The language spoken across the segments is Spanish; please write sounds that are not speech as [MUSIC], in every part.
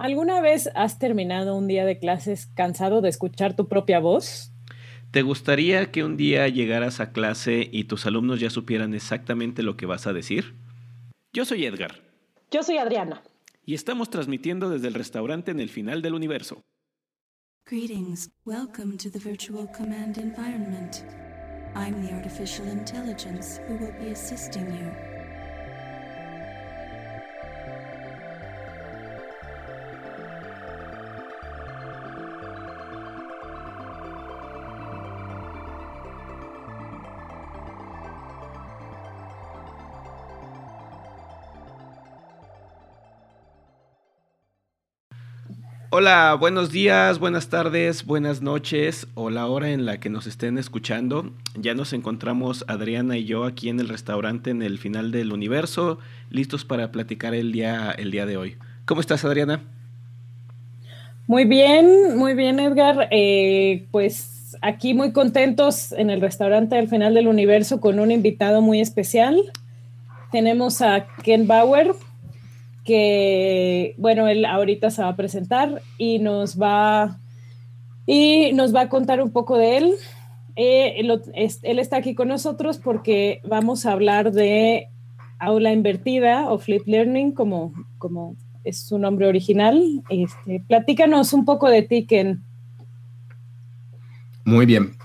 ¿Alguna vez has terminado un día de clases cansado de escuchar tu propia voz? ¿Te gustaría que un día llegaras a clase y tus alumnos ya supieran exactamente lo que vas a decir? Yo soy Edgar. Yo soy Adriana. Y estamos transmitiendo desde el restaurante en el final del universo. Greetings. Welcome to the virtual command environment. I'm the artificial intelligence who will be assisting you. Hola, buenos días, buenas tardes, buenas noches o la hora en la que nos estén escuchando. Ya nos encontramos Adriana y yo aquí en el restaurante en el final del universo, listos para platicar el día, el día de hoy. ¿Cómo estás, Adriana? Muy bien, muy bien, Edgar. Eh, pues aquí muy contentos en el restaurante del final del universo con un invitado muy especial. Tenemos a Ken Bauer, que, bueno, él ahorita se va a presentar y nos va, y nos va a contar un poco de él. Eh, él, está aquí con nosotros porque vamos a hablar de aula invertida o flip learning, como, como es su nombre original. Este, platícanos un poco de ti, Ken. Muy bien.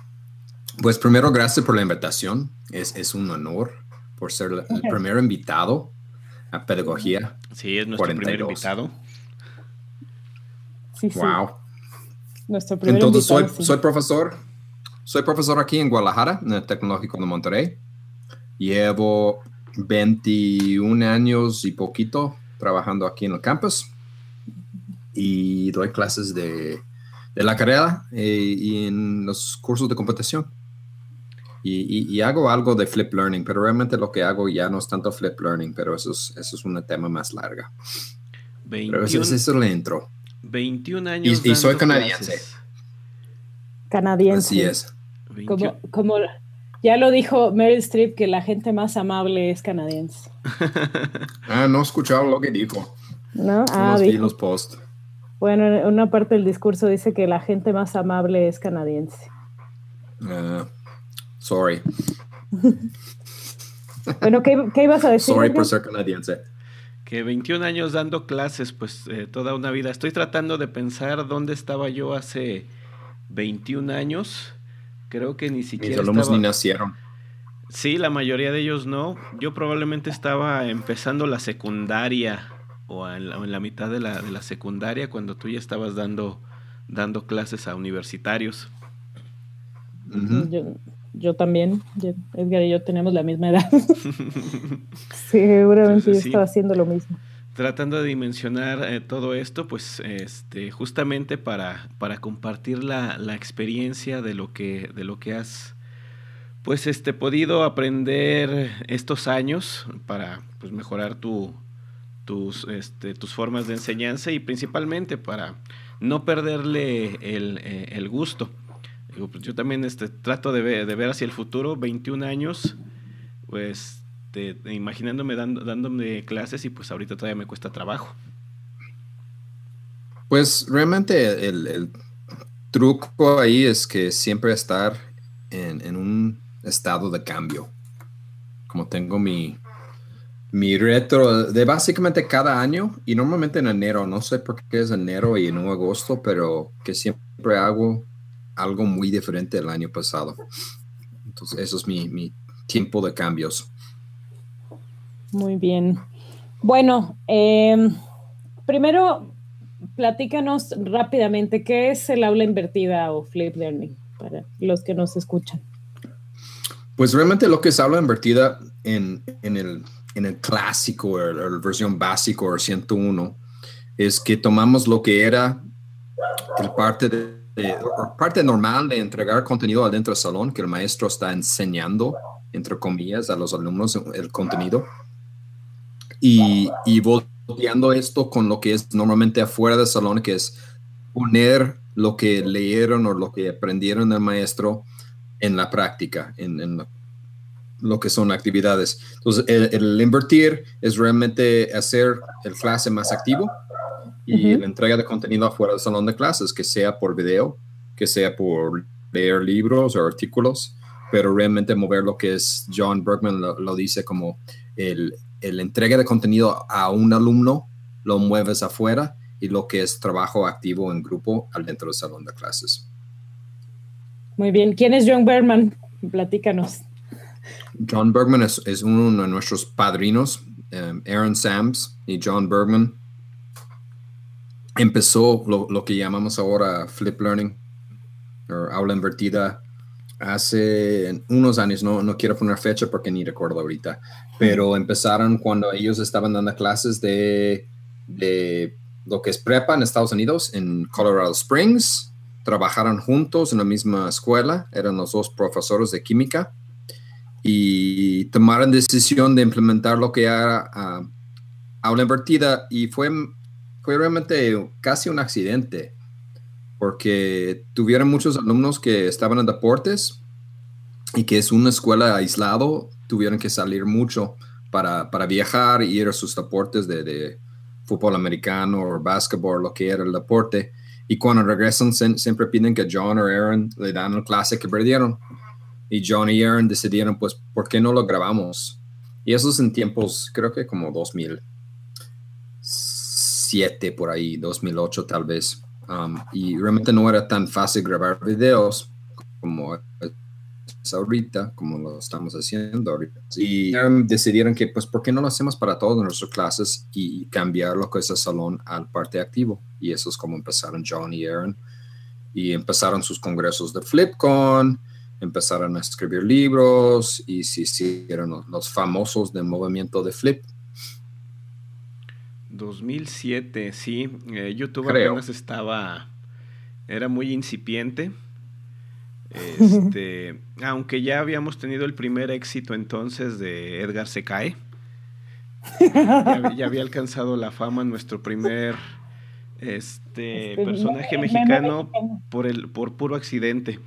Pues primero, gracias por la invitación. Es, es un honor por ser el primer invitado a pedagogía. Sí, es nuestro primer invitado. Sí, sí. Wow. Nuestro primer Entonces, soy, soy profesor. Soy profesor aquí en Guadalajara, en el Tecnológico de Monterrey. Llevo 21 años y poquito trabajando aquí en el campus y doy clases de, de la carrera eh, y en los cursos de computación. Y, hago algo de flip learning, pero realmente lo que hago ya no es tanto flip learning, pero eso es, eso es un tema más largo. pero eso, es el intro. 21 años. Y, soy canadiense. Canadiense. Así es. Como, como ya lo dijo Meryl Streep, que la gente más amable es canadiense. [LAUGHS] ah, no he escuchado lo que dijo. No, ah, vi los posts. Bueno, una parte del discurso dice que la gente más amable es canadiense. Ah. Sorry. [LAUGHS] bueno, ¿qué, ibas a decir? Sorry por ser canadiense. Que 21 años dando clases, pues eh, toda una vida. Estoy tratando de pensar dónde estaba yo hace 21 años. Creo que ni siquiera. Mis alumnos ni nacieron. Sí, la mayoría de ellos no. Yo probablemente estaba empezando la secundaria o en la, mitad de la, de la, secundaria cuando tú ya estabas dando, dando clases a universitarios. Yo también, Edgar y yo tenemos la misma edad. [LAUGHS] Seguramente yo estaba haciendo lo mismo. Tratando de dimensionar eh, todo esto, pues este, justamente para, para compartir la, experiencia de lo que, de lo que has pues este, podido aprender estos años para pues, mejorar tu, tus, este, tus formas de enseñanza y principalmente para no perderle el, eh, el gusto. Pues, yo también este, trato de ver, hacia el futuro, 21 años, pues imaginándome dando, dándome clases y pues ahorita todavía me cuesta trabajo. Pues realmente el, truco ahí es que siempre estar en, un estado de cambio. Como tengo mi, mi retro de básicamente cada año y normalmente en enero, no sé por qué es enero y en agosto, pero que siempre hago algo muy diferente el año pasado. Entonces, eso es mi, tiempo de cambios. Muy bien. Bueno, em, primero, platícanos rápidamente qué es el aula invertida o flip learning para los que nos escuchan. Pues realmente lo que es aula invertida en, el, en el clásico o la versión básico o 101 es que tomamos lo que era el parte de eh, parte normal de entregar contenido adentro del salón, que el maestro está enseñando, entre comillas, a los alumnos el contenido, y, y volteando esto con lo que es normalmente afuera del salón, que es poner lo que leyeron o lo que aprendieron del maestro en la práctica, en, lo que son actividades. Entonces, el, el, invertir es realmente hacer el clase más activo y la entrega de contenido afuera del salón de clases, que sea por video, que sea por leer libros o artículos, pero realmente mover lo que es, John Bergman lo, dice como el, el, entrega de contenido a un alumno, lo mueves afuera y lo que es trabajo activo en grupo al dentro del salón de clases. Muy bien. ¿Quién es John Bergman? Platícanos. John Bergman es, es uno de nuestros padrinos, um, Aaron Sams y John Bergman. Empezó lo, lo que llamamos ahora Flip Learning o aula invertida hace unos años, no, no quiero poner fecha porque ni recuerdo ahorita, pero empezaron cuando ellos estaban dando clases de, de lo que es prepa en Estados Unidos, en Colorado Springs, trabajaron juntos en la misma escuela, eran los dos profesores de química y tomaron decisión de implementar lo que era uh, aula invertida y fue, fue realmente casi un accidente porque tuvieron muchos alumnos que estaban en deportes y que es una escuela aislado, tuvieron que salir mucho para, para viajar y ir a sus deportes de, fútbol americano o básquetbol, lo que era el deporte. Y cuando regresan siempre piden que John o Aaron le dan la clase que perdieron. Y John y Aaron decidieron, pues, ¿por qué no lo grabamos? Y eso es en tiempos, creo que como 2007 por ahí, 2008 tal vez. Um, y realmente no era tan fácil grabar videos como es ahorita, como lo estamos haciendo ahorita. Y decidieron que, pues, ¿por qué no lo hacemos para todas nuestras clases y cambiar lo que es el salón al parte activo? Y eso es como empezaron John y Aaron. Y empezaron sus congresos de FlipCon, empezaron a escribir libros y se hicieron los famosos del movimiento de Flip 2007, sí. Eh, YouTube apenas estaba, era muy incipiente. Este, [LAUGHS] aunque ya habíamos tenido el primer éxito entonces de Edgar se cae. Ya, había alcanzado la fama nuestro primer este, este personaje mexicano por el por puro accidente.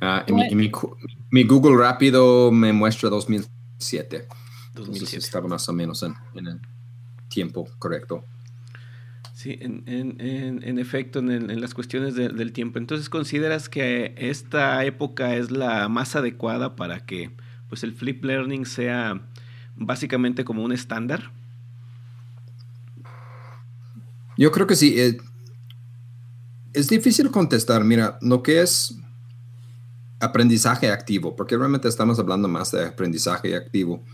Ah, mi, Google rápido me muestra 2007. 2007. estaba más o menos en, el tiempo correcto. Sí, en, efecto, en, las cuestiones del tiempo. Entonces, ¿consideras que esta época es la más adecuada para que pues, el flip learning sea básicamente como un estándar? Yo creo que sí. Eh, es difícil contestar. Mira, lo que es aprendizaje activo, porque realmente estamos hablando más de aprendizaje activo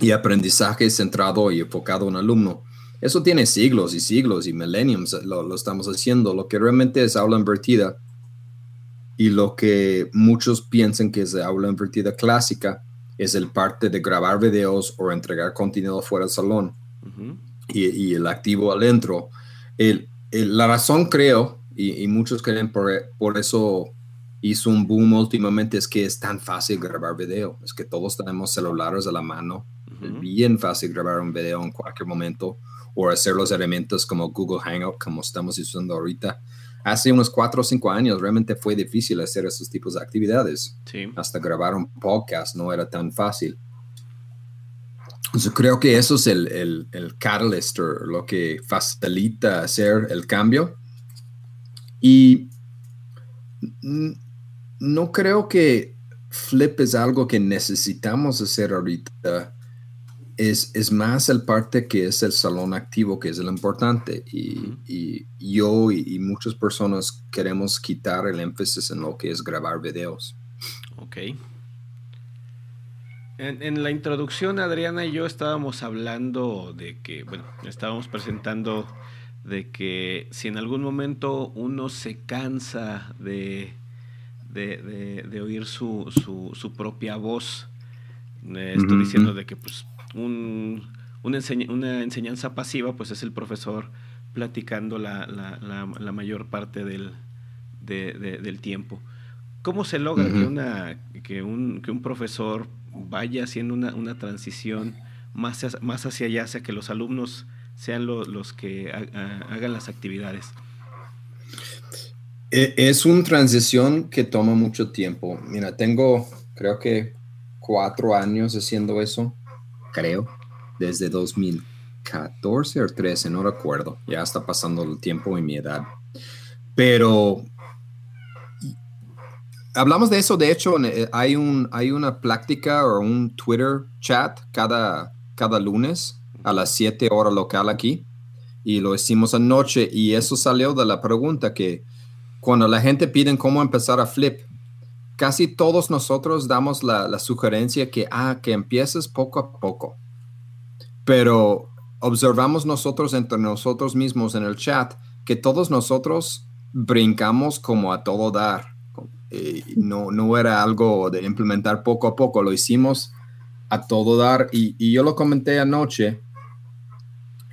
y aprendizaje centrado y enfocado en alumno. Eso tiene siglos y siglos y millenniums, lo, estamos haciendo. Lo que realmente es aula invertida y lo que muchos piensan que es aula invertida clásica es el parte de grabar videos o entregar contenido fuera del salón y, el activo adentro. El, la razón creo, y, muchos creen por, por eso hizo un boom últimamente, es que es tan fácil grabar video. Es que todos tenemos celulares a la mano es bien fácil grabar un video en cualquier momento o hacer los elementos como Google Hangout, como estamos usando ahorita. Hace unos cuatro o cinco años realmente fue difícil hacer esos tipos de actividades. Hasta grabar un podcast no era tan fácil. Yo creo que eso es el, el, el catalyst, lo que facilita hacer el cambio. Y no creo que Flip es algo que necesitamos hacer ahorita es, más el parte que es el salón activo, que es lo importante. Y, yo y, muchas personas queremos quitar el énfasis en lo que es grabar videos. Ok. En, en, la introducción, Adriana y yo estábamos hablando de que, bueno, estábamos presentando de que si en algún momento uno se cansa de, de, oír su, su, propia voz, estoy diciendo de que pues un, una, enseñanza pasiva, pues es el profesor platicando la, la, mayor parte del, del, tiempo. ¿Cómo se logra que, una, que, un, que un profesor vaya haciendo una, una transición más, más hacia allá, hacia que los alumnos sean los que hagan las actividades? E, es una transición que toma mucho tiempo. Mira, tengo creo que cuatro años haciendo eso creo, desde 2000. 14 o 13, no recuerdo. Ya está pasando el tiempo y mi edad. Pero hablamos de eso. De hecho, eh, hay, un, hay una práctica o un Twitter chat cada, cada lunes a las 7 horas local aquí. Y lo hicimos anoche. Y eso salió de la pregunta que cuando la gente pide cómo empezar a flip, casi todos nosotros damos la, sugerencia que, ah, que empieces poco a poco. Pero observamos nosotros entre nosotros mismos en el chat que todos nosotros brincamos como a todo dar. Eh, no, no era algo de implementar poco a poco, lo hicimos a todo dar y, yo lo comenté anoche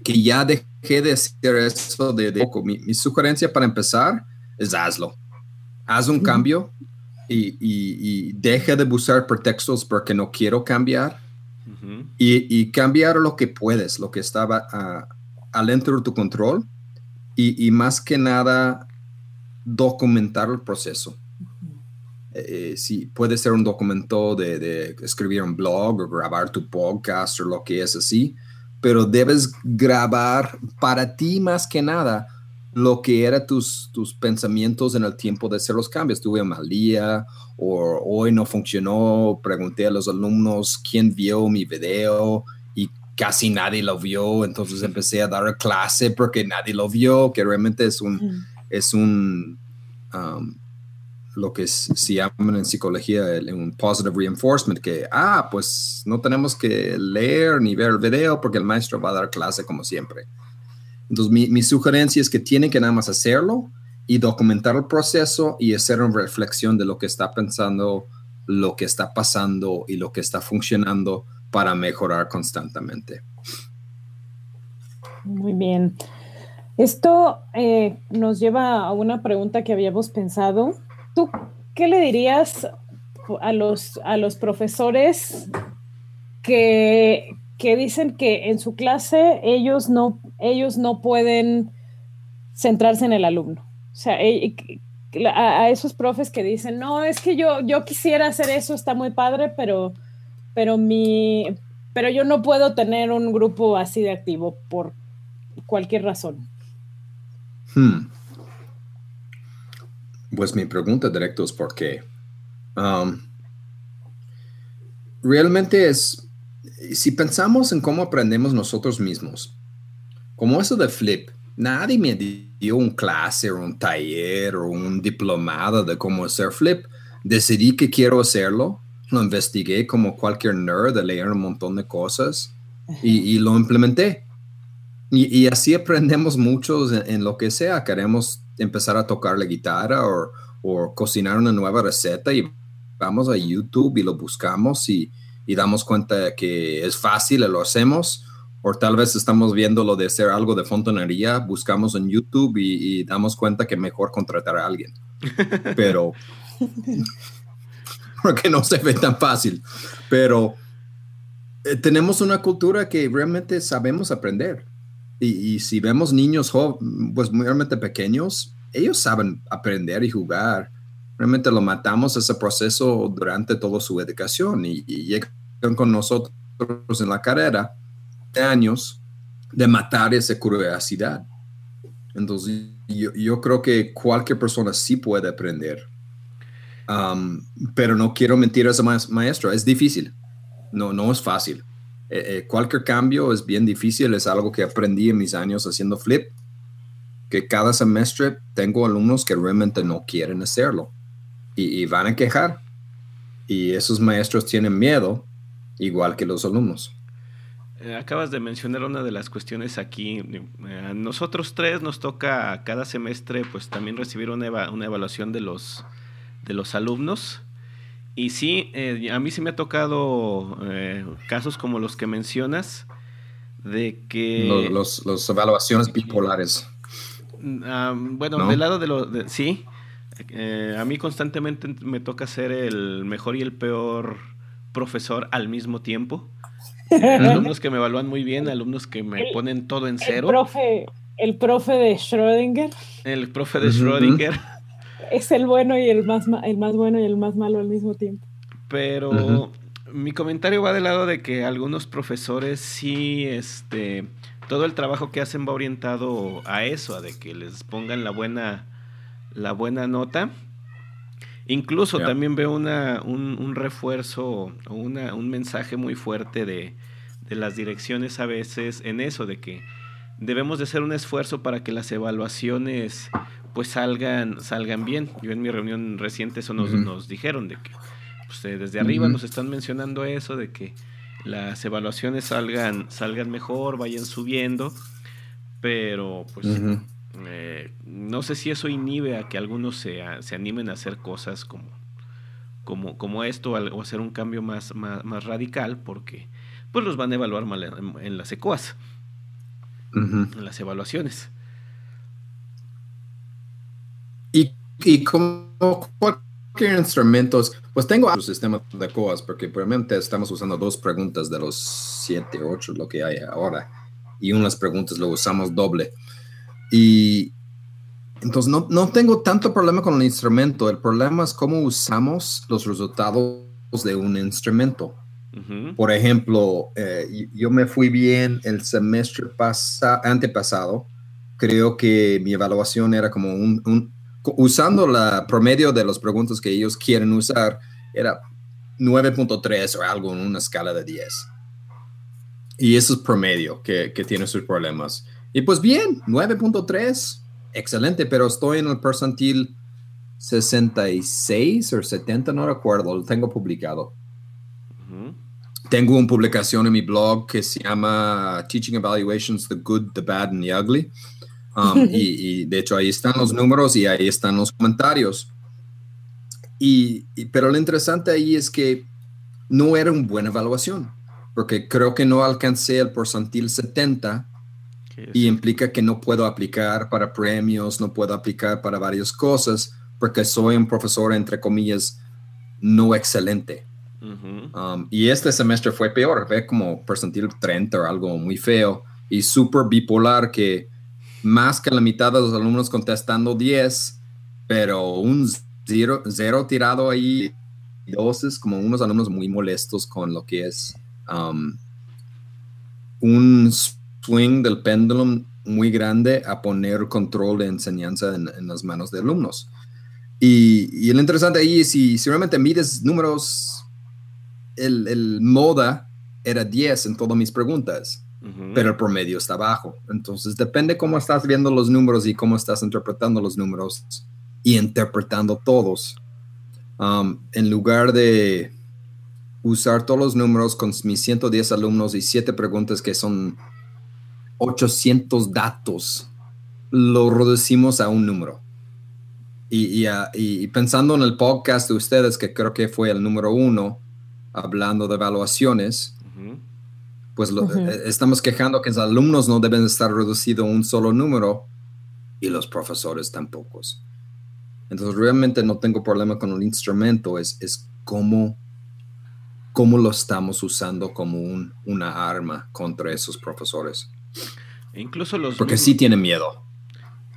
que ya dejé de hacer eso de, poco. Mi, sugerencia para empezar es hazlo. Haz un cambio y, y, deja de buscar pretextos porque no quiero cambiar y, cambiar lo que puedes, lo que estaba uh, al dentro de tu control y, más que nada documentar el proceso. Eh, si puede ser un documento de, de, escribir un blog o grabar tu podcast o lo que es así, pero debes grabar para ti más que nada lo que eran tus, tus pensamientos en el tiempo de hacer los cambios. Tuve un mal día o hoy no funcionó, pregunté a los alumnos quién vio mi video y casi nadie lo vio, entonces empecé a dar clase porque nadie lo vio, que realmente es un, es un, um, lo que se llama en psicología un positive reinforcement, que, ah, pues no tenemos que leer ni ver el video porque el maestro va a dar clase como siempre. Entonces, mi, sugerencia es que tienen que nada más hacerlo y documentar el proceso y hacer una reflexión de lo que está pensando, lo que está pasando y lo que está funcionando para mejorar constantemente. Muy bien. Esto eh, nos lleva a una pregunta que habíamos pensado. ¿Tú qué le dirías a los, a los profesores que, que dicen que en su clase ellos no, ellos no pueden centrarse en el alumno. O sea, eh, a, esos profes que dicen, no, es que yo, yo quisiera hacer eso, está muy padre, pero, pero, mi, pero yo no puedo tener un grupo así de activo por cualquier razón. Hmm. Pues mi pregunta directa es por qué. Um, realmente es si pensamos en cómo aprendemos nosotros mismos, como eso de flip, nadie me dio un clase o un taller o un diplomado de cómo hacer flip. Decidí que quiero hacerlo, lo investigué como cualquier nerd de leer un montón de cosas y, lo implementé. Y, así aprendemos mucho en, lo que sea. Queremos empezar a tocar la guitarra o, o cocinar una nueva receta y vamos a YouTube y lo buscamos y, y damos cuenta que es fácil, lo hacemos, o tal vez estamos viendo lo de hacer algo de fontanería, buscamos en YouTube y, damos cuenta que mejor contratar a alguien. [LAUGHS] Pero, [LAUGHS] porque no se ve tan fácil, pero eh, tenemos una cultura que realmente sabemos aprender. Y, si vemos niños pues realmente pequeños, ellos saben aprender y jugar. Realmente lo matamos ese proceso durante toda su educación y, y con nosotros en la carrera años de matar esa curiosidad. Entonces, yo, creo que cualquier persona sí puede aprender. Um, pero no quiero mentir a ese maestro, es difícil. No, no es fácil. Eh, eh, cualquier cambio es bien difícil, es algo que aprendí en mis años haciendo flip, que cada semestre tengo alumnos que realmente no quieren hacerlo y van a quejar. Y esos maestros tienen miedo igual que los alumnos. Eh, acabas de mencionar una de las cuestiones aquí. Eh, a nosotros tres nos toca cada semestre pues también recibir una, evaluación de los, de los alumnos. Y sí, eh, a mí sí me ha tocado casos como los que mencionas, de que... Los, los, evaluaciones bipolares. Ah, bueno, del lado de los... sí, a mí constantemente me toca ser el mejor y el peor profesor al mismo tiempo. Alumnos que me evalúan muy bien, alumnos que me ponen todo en cero. El profe, el profe de Schrödinger. El profe de Schrödinger. Es el bueno y el más, el más bueno y el más malo al mismo tiempo. Pero mi comentario va del lado de que algunos profesores sí este, todo el trabajo que hacen va orientado a eso, a de que les pongan la buena, la buena nota. Incluso también veo una, un, refuerzo o una, un mensaje muy fuerte de, de las direcciones a veces en eso, de que debemos de hacer un esfuerzo para que las evaluaciones pues salgan, salgan bien. Yo en mi reunión reciente eso nos, nos dijeron de que pues, eh, desde arriba nos están mencionando eso, de que las evaluaciones salgan, salgan mejor, vayan subiendo, pero pues eh, no sé si eso inhibe a que algunos se, se animen a hacer cosas como, como, como esto o hacer un cambio más, más, radical, porque pues los van a evaluar mal en, las ECOAS, en las evaluaciones. ¿Y, y como cualquier instrumentos? Pues tengo un sistema de COAS porque probablemente estamos usando dos preguntas de los siete, ocho, lo que hay ahora. Y unas preguntas lo usamos doble. Y entonces no, no tengo tanto problema con el instrumento. El problema es cómo usamos los resultados de un instrumento. Por ejemplo, eh, yo me fui bien el semestre pasa, antepasado. Creo que mi evaluación era como un usando la promedio de las preguntas que ellos quieren usar, era 9.3 o algo en una escala de 10. Y eso es promedio que, que tiene sus problemas. Y pues bien, 9.3, excelente, pero estoy en el percentil 66 o 70, no recuerdo, lo tengo publicado. Tengo una publicación en mi blog que se llama Teaching Evaluations, The Good, The Bad and The Ugly Um, [LAUGHS] y, de hecho ahí están los números y ahí están los comentarios. Y, pero lo interesante ahí es que no era una buena evaluación, porque creo que no alcancé el porcentil 70 y implica que no puedo aplicar para premios, no puedo aplicar para varias cosas, porque soy un profesor, entre comillas, no excelente. Um, y este semestre fue peor, ve como percentil 30 o algo muy feo y súper bipolar que más que la mitad de los alumnos contestando 10, pero un cero, tirado ahí, dos es como unos alumnos muy molestos con lo que es um, un swing del péndulo muy grande a poner control de enseñanza en, las manos de alumnos. Y, y, lo interesante ahí es si, si realmente mides números, el, el moda era 10 en todas mis preguntas pero el promedio está bajo. Entonces depende cómo estás viendo los números y cómo estás interpretando los números y interpretando todos. Um, en lugar de usar todos los números con mis 110 alumnos y 7 preguntas que son 800 datos, lo reducimos a un número. Y, y, pensando en el podcast de ustedes, que creo que fue el número uno, hablando de evaluaciones, pues eh, estamos quejando que los alumnos no deben estar reducidos a un solo número y los profesores tampoco. Entonces realmente no tengo problema con el instrumento, es, es cómo, cómo lo estamos usando como un, una arma contra esos profesores. Incluso los... Porque sí tienen miedo.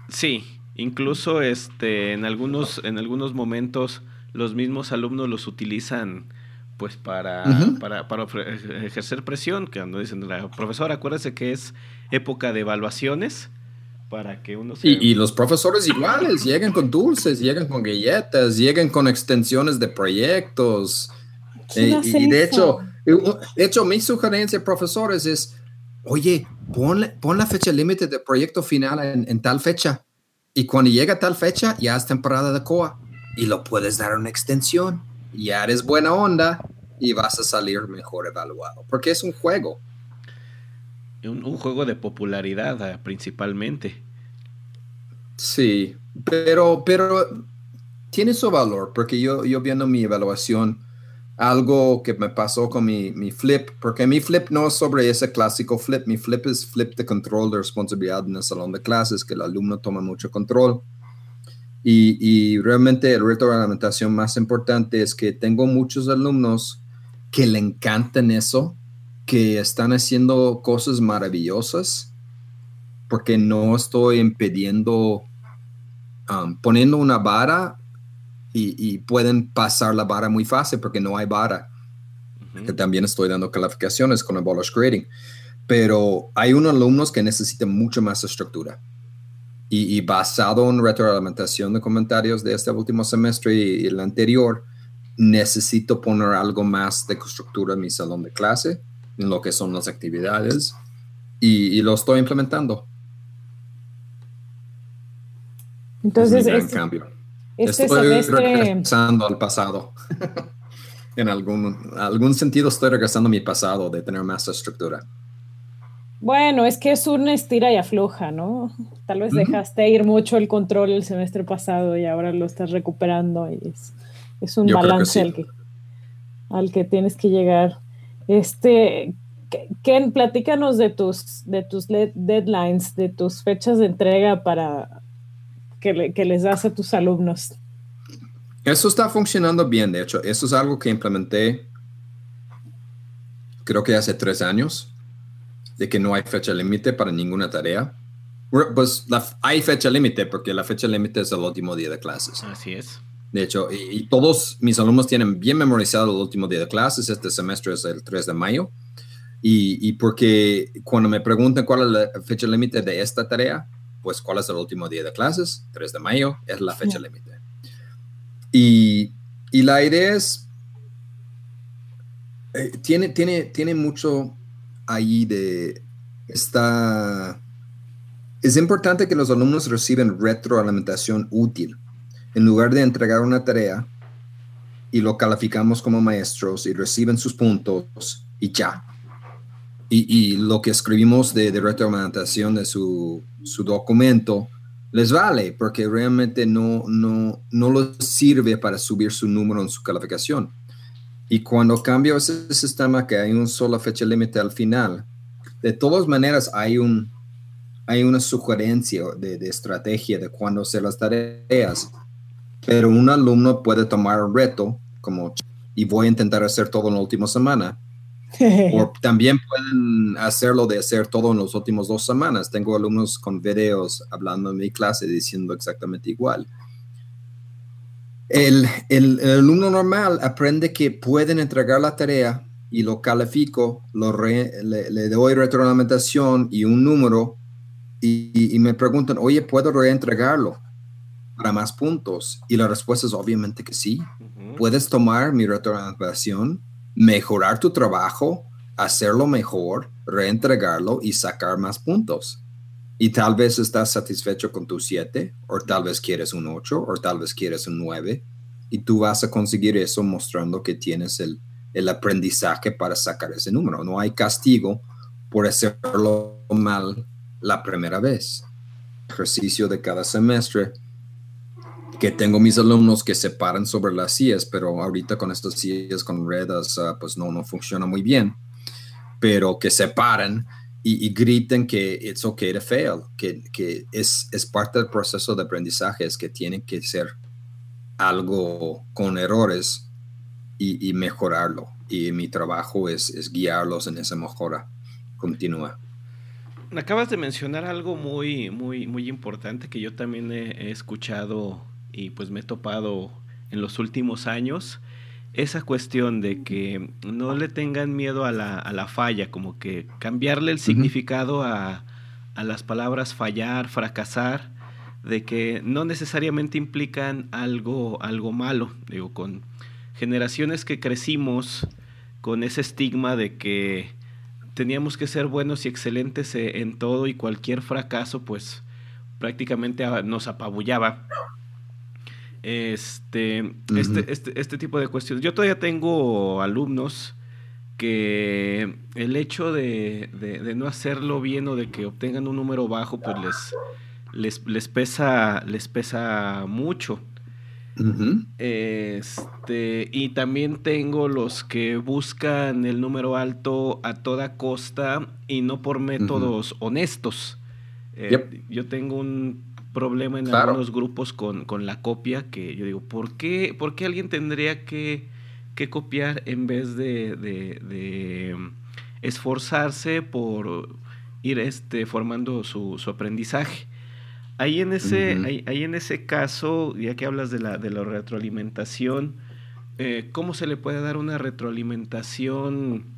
Sí, incluso este, en, algunos, en algunos momentos los mismos alumnos los utilizan pues para, para, para, ejercer presión, que cuando dicen, la profesora, acuérdese que es época de evaluaciones para que uno y, los profesores iguales, llegan con dulces, llegan con galletas, llegan con extensiones de proyectos. Eh, y, de hecho, de hecho, mi sugerencia profesores es, oye, pon, pon la fecha límite de proyecto final en, en, tal fecha. Y cuando llega tal fecha, ya es temporada de COA y lo puedes dar una extensión ya eres buena onda y vas a salir mejor evaluado, porque es un juego. Un, juego de popularidad ah, principalmente. Sí, pero, pero tiene su valor, porque yo, yo viendo mi evaluación, algo que me pasó con mi, mi, flip, porque mi flip no es sobre ese clásico flip, mi flip es flip de control de responsabilidad en el salón de clases, que el alumno toma mucho control. Y, realmente el reto de alimentación más importante es que tengo muchos alumnos que le encantan eso, que están haciendo cosas maravillosas, porque no estoy impidiendo, um, poniendo una vara y, pueden pasar la vara muy fácil porque no hay vara. Que también estoy dando calificaciones con el Abolish Grading. pero hay unos alumnos que necesitan mucho más estructura. Y, basado en retroalimentación de comentarios de este último semestre y, el anterior, necesito poner algo más de estructura en mi salón de clase, en lo que son las actividades, y, lo estoy implementando. Entonces, es este, cambio. Este estoy semestre... regresando al pasado. [LAUGHS] en algún, algún sentido estoy regresando a mi pasado de tener más estructura. Bueno, es que es una estira y afloja, ¿no? Tal vez dejaste ir mucho el control el semestre pasado y ahora lo estás recuperando y es, un balance al, que, al que tienes que llegar. Este, Ken, platícanos de tus, de tus deadlines, de tus fechas de entrega para que, que les das a tus alumnos. Eso está funcionando bien, de hecho. Eso es algo que implementé creo que hace tres años de que no hay fecha límite para ninguna tarea. Pues hay fecha límite porque la fecha límite es el último día de clases. Así es. De hecho, y, todos mis alumnos tienen bien memorizado el último día de clases. Este semestre es el 3 de mayo. Y, y porque cuando me preguntan cuál es la fecha límite de esta tarea, pues cuál es el último día de clases, 3 de mayo, es la fecha límite. Y, y, la idea es, eh, tiene, tiene, tiene mucho ahí de esta... Es importante que los alumnos reciban retroalimentación útil. En lugar de entregar una tarea y lo calificamos como maestros y reciben sus puntos y ya. Y, lo que escribimos de, de retroalimentación de su, su, documento les vale porque realmente no, no, no les sirve para subir su número en su calificación y cuando cambio ese sistema que hay una sola fecha límite al final, de todas maneras hay, un, hay una sugerencia de, estrategia de cuándo hacer las tareas, pero un alumno puede tomar un reto como y voy a intentar hacer todo en la última semana. [LAUGHS] o también pueden hacerlo de hacer todo en las últimas dos semanas. Tengo alumnos con videos hablando en mi clase diciendo exactamente igual. El, el, alumno normal aprende que pueden entregar la tarea y lo califico, lo le, doy retroalimentación y un número y, me preguntan, oye, ¿puedo reentregarlo para más puntos? Y la respuesta es obviamente que sí. Puedes tomar mi retroalimentación, mejorar tu trabajo, hacerlo mejor, reentregarlo y sacar más puntos. Y tal vez estás satisfecho con tu 7, o tal vez quieres un 8, o tal vez quieres un 9. Y tú vas a conseguir eso mostrando que tienes el, el aprendizaje para sacar ese número. No hay castigo por hacerlo mal la primera vez. Ejercicio de cada semestre que tengo mis alumnos que se paran sobre las sillas, pero ahorita con estas sillas con ruedas, ah, pues no, no funciona muy bien. Pero que se paran y, griten que it's okay to fail, que, que es, es, parte del proceso de aprendizaje, es que tienen que ser algo con errores y, y mejorarlo. Y mi trabajo es, es, guiarlos en esa mejora continua. Acabas de mencionar algo muy, muy, muy importante que yo también he escuchado y pues me he topado en los últimos años esa cuestión de que no le tengan miedo a la, a la falla, como que cambiarle el significado a, a, las palabras fallar, fracasar, de que no necesariamente implican algo, algo malo. Digo, con generaciones que crecimos con ese estigma de que teníamos que ser buenos y excelentes en todo y cualquier fracaso, pues prácticamente nos apabullaba. Este, este, este, este, tipo de cuestiones. Yo todavía tengo alumnos que el hecho de, no hacerlo bien o de que obtengan un número bajo, pues les, les, pesa, les pesa mucho. Este, y también tengo los que buscan el número alto a toda costa y no por métodos honestos. Eh, yo tengo un problema en algunos grupos con, la copia, que yo digo, ¿por qué, por qué alguien tendría que, copiar en vez de, esforzarse por ir este, formando su, aprendizaje? Ahí en, ese, ahí, en ese caso, ya que hablas de la, de la retroalimentación, eh, ¿cómo se le puede dar una retroalimentación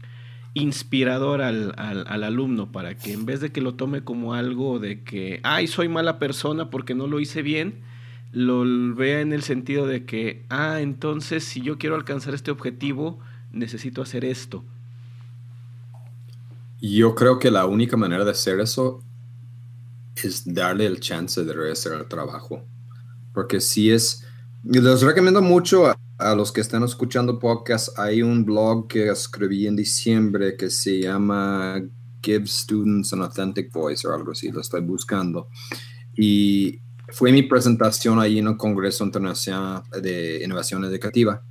inspirador al, al, alumno para que en vez de que lo tome como algo de que, ay, soy mala persona porque no lo hice bien, lo vea en el sentido de que, ah, entonces si yo quiero alcanzar este objetivo, necesito hacer esto. Yo creo que la única manera de hacer eso es darle el chance de regresar al trabajo. Porque si es, les recomiendo mucho los que están escuchando podcast, hay un blog que escribí en diciembre que se llama Give Students an Authentic Voice o algo así, lo estoy buscando. Y fue mi presentación ahí en el Congreso Internacional de Innovación Educativa.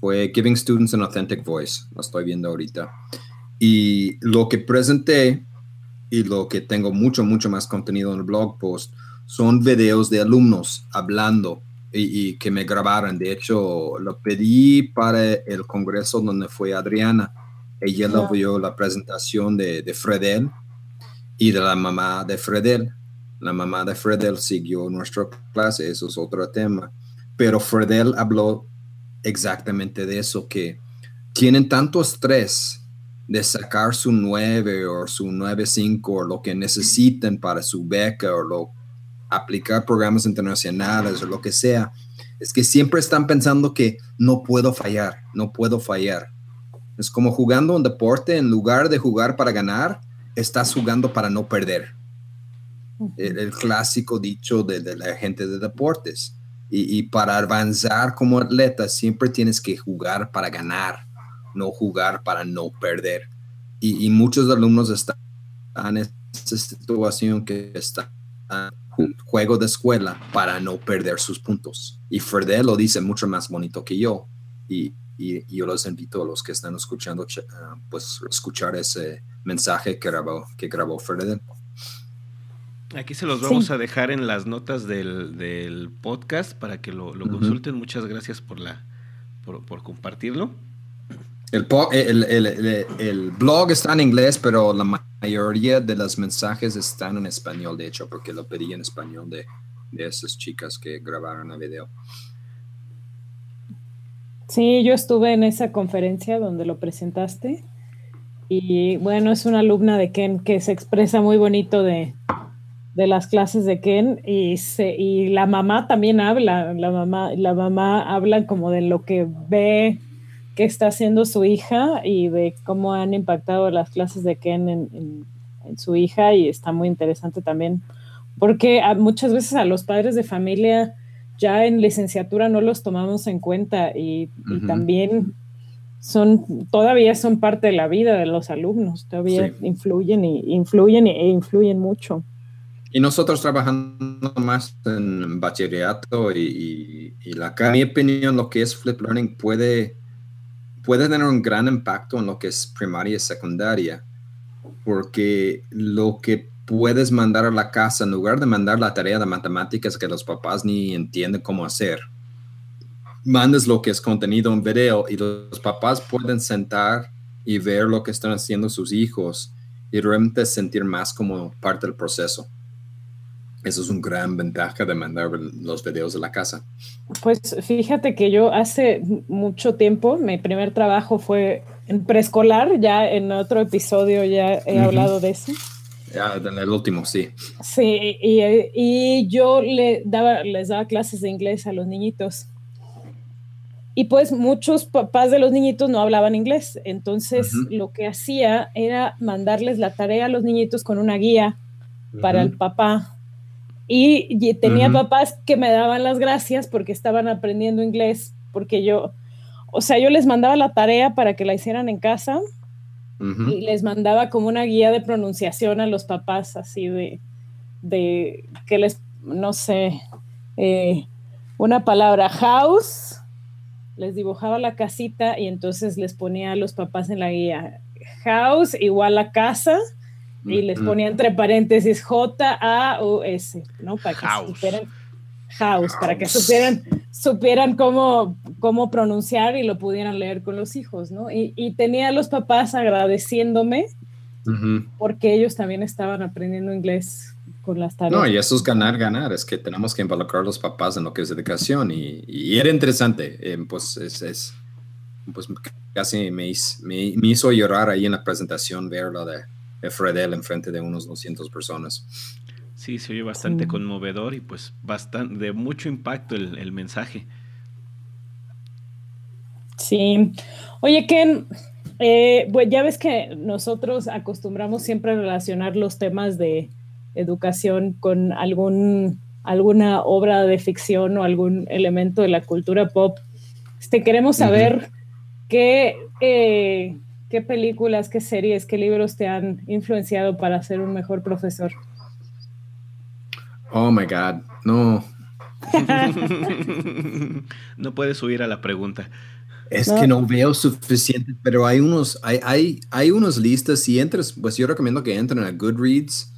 Fue Giving Students an Authentic Voice, lo estoy viendo ahorita. Y lo que presenté y lo que tengo mucho, mucho más contenido en el blog post son videos de alumnos hablando y, que me grabaron. De hecho, lo pedí para el congreso donde fue Adriana. Ella lo vio la presentación de, de Fredel y de la mamá de Fredel. La mamá de Fredel siguió nuestra clase, eso es otro tema. Pero Fredel habló exactamente de eso, que tienen tanto estrés de sacar su 9 o su 9.5 o lo que necesiten para su beca o lo, aplicar programas internacionales o lo que sea, es que siempre están pensando que no puedo fallar, no puedo fallar. Es como jugando un deporte, en lugar de jugar para ganar, estás jugando para no perder. El, clásico dicho de, la gente de deportes. Y, y, para avanzar como atleta siempre tienes que jugar para ganar no jugar para no perder. Y, y muchos alumnos están en esta situación que están juego de escuela para no perder sus puntos. Y Fredel lo dice mucho más bonito que yo. Y, y, yo los invito a los que están escuchando, uh, pues escuchar ese mensaje que grabó, que grabó Fredel. Aquí se los vamos a dejar en las notas del, del podcast para que lo, lo consulten. Muchas gracias por, la, por, por compartirlo. El, el, blog está en inglés, pero la mayoría de los mensajes están en español, de hecho, porque lo pedí en español de, de esas chicas que grabaron el video. Sí, yo estuve en esa conferencia donde lo presentaste. Y bueno, es una alumna de Ken que se expresa muy bonito de, de las clases de Ken y, se, y la mamá también habla, la mamá, la mamá habla como de lo que ve qué está haciendo su hija y de cómo han impactado las clases de Ken en, su hija y está muy interesante también porque muchas veces a los padres de familia ya en licenciatura no los tomamos en cuenta y, también son todavía son parte de la vida de los alumnos, todavía influyen y influyen e influyen mucho. Y nosotros trabajando más en bachillerato y, y, la, en mi opinión, lo que es flip learning puede puede tener un gran impacto en lo que es primaria y secundaria, porque lo que puedes mandar a la casa, en lugar de mandar la tarea de matemáticas que los papás ni entienden cómo hacer, mandes lo que es contenido en video y los papás pueden sentar y ver lo que están haciendo sus hijos y realmente sentir más como parte del proceso. Eso es un gran ventaja de mandar los videos de la casa. Pues fíjate que yo hace mucho tiempo, mi primer trabajo fue en preescolar, ya en otro episodio ya he hablado de eso. Ya, en el último, sí. Sí, y, y, yo le daba, les daba clases de inglés a los niñitos. Y pues muchos papás de los niñitos no hablaban inglés. Entonces lo que hacía era mandarles la tarea a los niñitos con una guía para el papá y, tenía papás que me daban las gracias porque estaban aprendiendo inglés, porque yo, o sea, yo les mandaba la tarea para que la hicieran en casa y les mandaba como una guía de pronunciación a los papás, así de, de que les, no sé, eh, una palabra house, les dibujaba la casita y entonces les ponía a los papás en la guía house igual a casa y les ponía entre paréntesis J-A-U-S, ¿no? Para que supieran house, para que supieran, supieran cómo, cómo pronunciar y lo pudieran leer con los hijos, ¿no? Y, y tenía a los papás agradeciéndome porque ellos también estaban aprendiendo inglés con las tareas. No, y eso es ganar, ganar, es que tenemos que involucrar a los papás en lo que es educación y, y era interesante, eh, pues es, es pues casi me, me, hizo llorar ahí en la presentación verlo de Fredel en frente de unos 200 personas. Sí, se oye bastante conmovedor y pues bastante de mucho impacto el, el mensaje. Sí. Oye, Ken, eh, pues ya ves que nosotros acostumbramos siempre a relacionar los temas de educación con algún, alguna obra de ficción o algún elemento de la cultura pop. Este, queremos saber qué, eh, qué películas, qué series, qué libros te han influenciado para ser un mejor profesor. Oh my God, no. [LAUGHS] no puedes subir a la pregunta. Es que no veo suficiente, pero hay unos, hay, hay, hay unos listas. Si entras, pues yo recomiendo que entren a Goodreads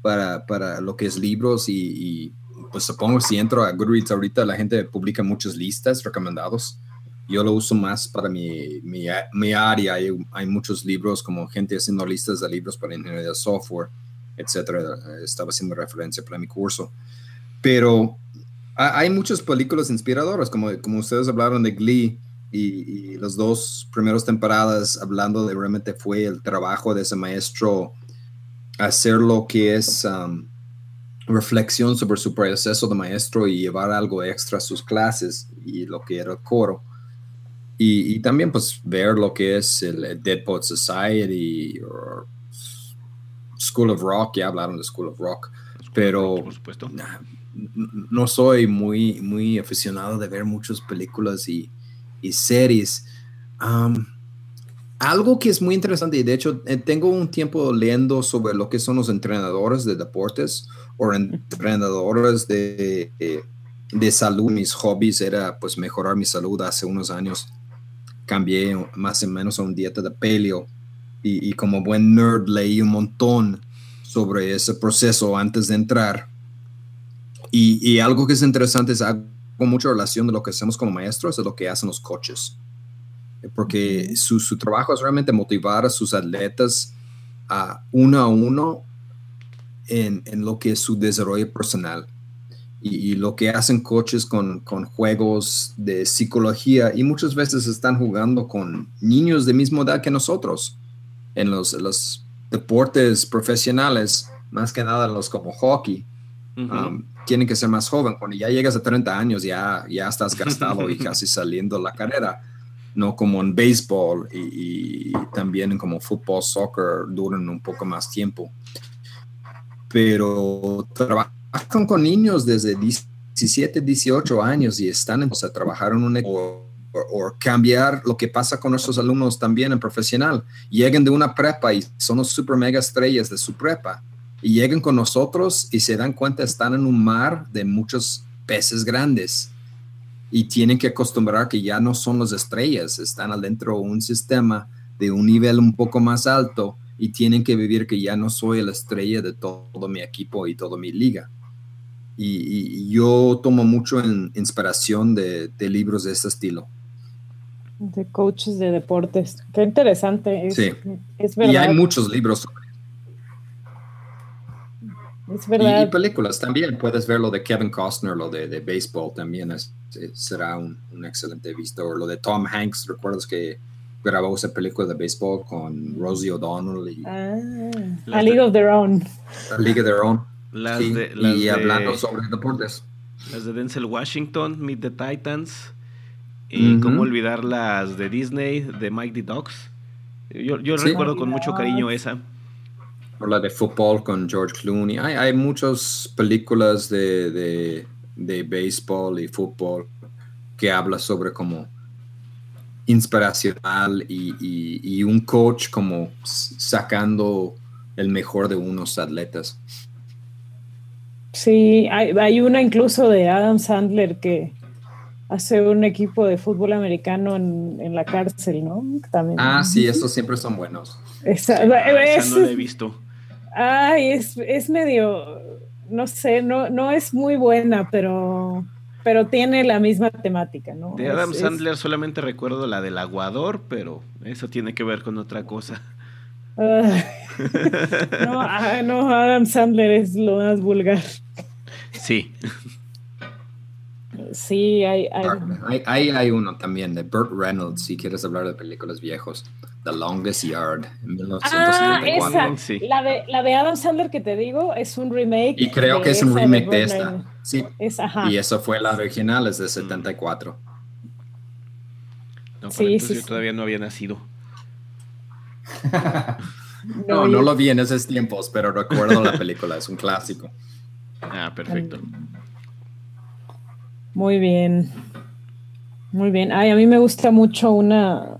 para, para lo que es libros y, pues supongo si entro a Goodreads ahorita la gente publica muchas listas recomendados. Yo lo uso más para mi, mi, mi área. Hay, hay, muchos libros como gente haciendo listas de libros para ingeniería de software, etcétera. Estaba haciendo referencia para mi curso. Pero hay muchas películas inspiradoras, como, como ustedes hablaron de Glee y, las dos primeras temporadas hablando de realmente fue el trabajo de ese maestro hacer lo que es um, reflexión sobre su proceso de maestro y llevar algo extra a sus clases y lo que era el coro. Y, también pues ver lo que es el, Dead Poet Society o School of Rock, ya hablaron de School of Rock, pero por supuesto. no soy muy, muy aficionado de ver muchas películas y, y series. algo que es muy interesante, y de hecho eh, tengo un tiempo leyendo sobre lo que son los entrenadores de deportes o [LAUGHS] entrenadores de, de, salud. Mis hobbies era pues mejorar mi salud hace unos años. Cambié más o menos a un dieta de paleo y, y como buen nerd leí un montón sobre ese proceso antes de entrar. Y, y, algo que es interesante es con mucha relación de lo que hacemos como maestros es lo que hacen los coaches. Porque su, su, trabajo es realmente motivar a sus atletas a uno a uno en, en lo que es su desarrollo personal. Y, lo que hacen coaches con, con, juegos de psicología y muchas veces están jugando con niños de misma edad que nosotros en los, los deportes profesionales, más que nada los como hockey tienen que ser más joven. Cuando ya llegas a 30 años, ya, ya estás [LAUGHS] gastado y casi saliendo la carrera. No como en béisbol y, también como fútbol, soccer, duran un poco más tiempo. Pero trabajan con niños desde 17, 18 años y están en, a trabajar en un o, o, cambiar lo que pasa con nuestros alumnos también en profesional. Llegan de una prepa y son los super mega estrellas de su prepa y llegan con nosotros y se dan cuenta están en un mar de muchos peces grandes y tienen que acostumbrar que ya no son las estrellas, están adentro de un sistema de un nivel un poco más alto y tienen que vivir que ya no soy la estrella de todo mi equipo y toda mi liga. Y, yo tomo mucho en inspiración de, libros de este estilo. De coaches de deportes. Qué interesante. sí. Es verdad. Y hay muchos libros sobre y, películas también, puedes ver lo de Kevin Costner, lo de, de béisbol también es, será un, un, excelente visto. O lo de Tom Hanks, ¿recuerdas que grabó esa película de béisbol con Rosie O'Donnell? Y, ah, A League of Their Own. A League of Their Own. Las de, y hablando sobre deportes. Las de Denzel Washington, Meet the Titans. Y cómo olvidar las de Disney, de Mike the Dogs. Yo, yo recuerdo con mucho cariño esa la de fútbol con George Clooney. Hay, hay muchas películas de, de, de, béisbol y fútbol que habla sobre como inspiracional y, y, un coach como sacando el mejor de unos atletas. Sí, hay, hay una incluso de Adam Sandler que hace un equipo de fútbol americano en, en la cárcel, ¿no? También. Ah, sí, esos siempre son buenos. Esa, no lo he visto. Ay, es, es medio, no sé, no, no es muy buena, pero, pero tiene la misma temática, ¿no? De Adam Sandler solamente recuerdo la del aguador, pero eso tiene que ver con otra cosa. [LAUGHS] no, ah, no, Adam Sandler es lo más vulgar. Sí. Sí, hay, hay... Ahí hay, hay, uno también de Burt Reynolds, si quieres hablar de películas viejos. The Longest Yard, en 1974. Ah, esa. La, de, la de Adam Sandler que te digo es un remake. Y creo que es un remake de, esta. Sí. Y eso fue la original, es de 74. No, sí, sí, yo todavía no había nacido. [LAUGHS] [LAUGHS] no, no, lo vi en esos tiempos, pero recuerdo la película, es un clásico. Ah, perfecto. Muy bien. Muy bien. Ay, a mí me gusta mucho una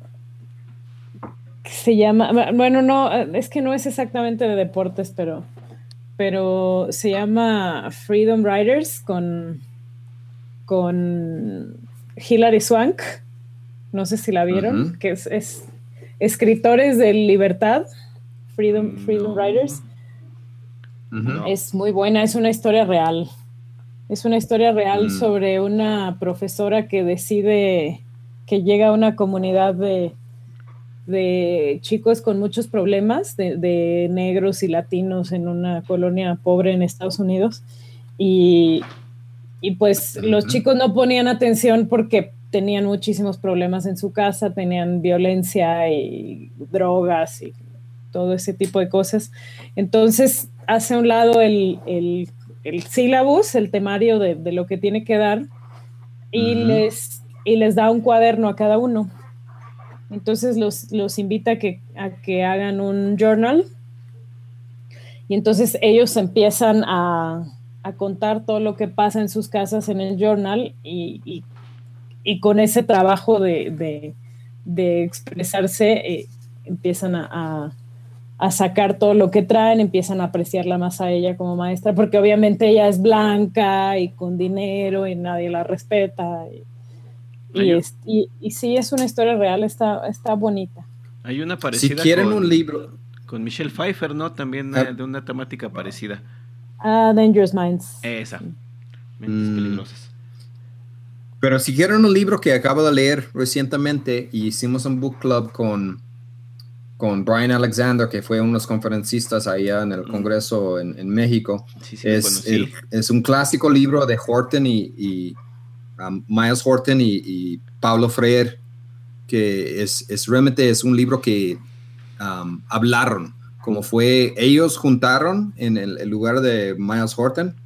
que se llama, bueno, no, es que no es exactamente de deportes, pero, pero se llama Freedom Riders con, con Hilary Swank. No sé si la vieron, que es, escritores de libertad, Freedom, Freedom Riders. Es muy buena, es una historia real. Es una historia real mm. sobre una profesora que decide que llega a una comunidad de, de chicos con muchos problemas, de, negros y latinos en una colonia pobre en Estados Unidos. Y, pues los chicos no ponían atención porque tenían muchísimos problemas en su casa, tenían violencia y drogas y todo ese tipo de cosas. Entonces hace un lado el el sílabus, el temario de, lo que tiene que dar, y, les, y les da un cuaderno a cada uno. Entonces los, invita a que, a que hagan un journal y entonces ellos empiezan a, contar todo lo que pasa en sus casas en el journal y, con ese trabajo de, expresarse eh, empiezan a, a sacar todo lo que traen, empiezan a apreciarla más a ella como maestra, porque obviamente ella es blanca y con dinero y nadie la respeta. Y, y, sí, es una historia real, está, está bonita. Hay una parecida. Si quieren un libro. Con Michelle Pfeiffer, ¿no? También ah. de una temática parecida. Ah, Dangerous Minds. Esa. Mentes mm. peligrosas. Pero si quieren un libro que acabo de leer recientemente, y hicimos un book club con con Brian Alexander, que fue unos conferencistas allá en el mm. Congreso en, México. es, es, un clásico libro de Horton y, um, Miles Horton y, Pablo Freire, que es, es, realmente es un libro que um, hablaron, como fue, ellos juntaron en el, el lugar de Miles Horton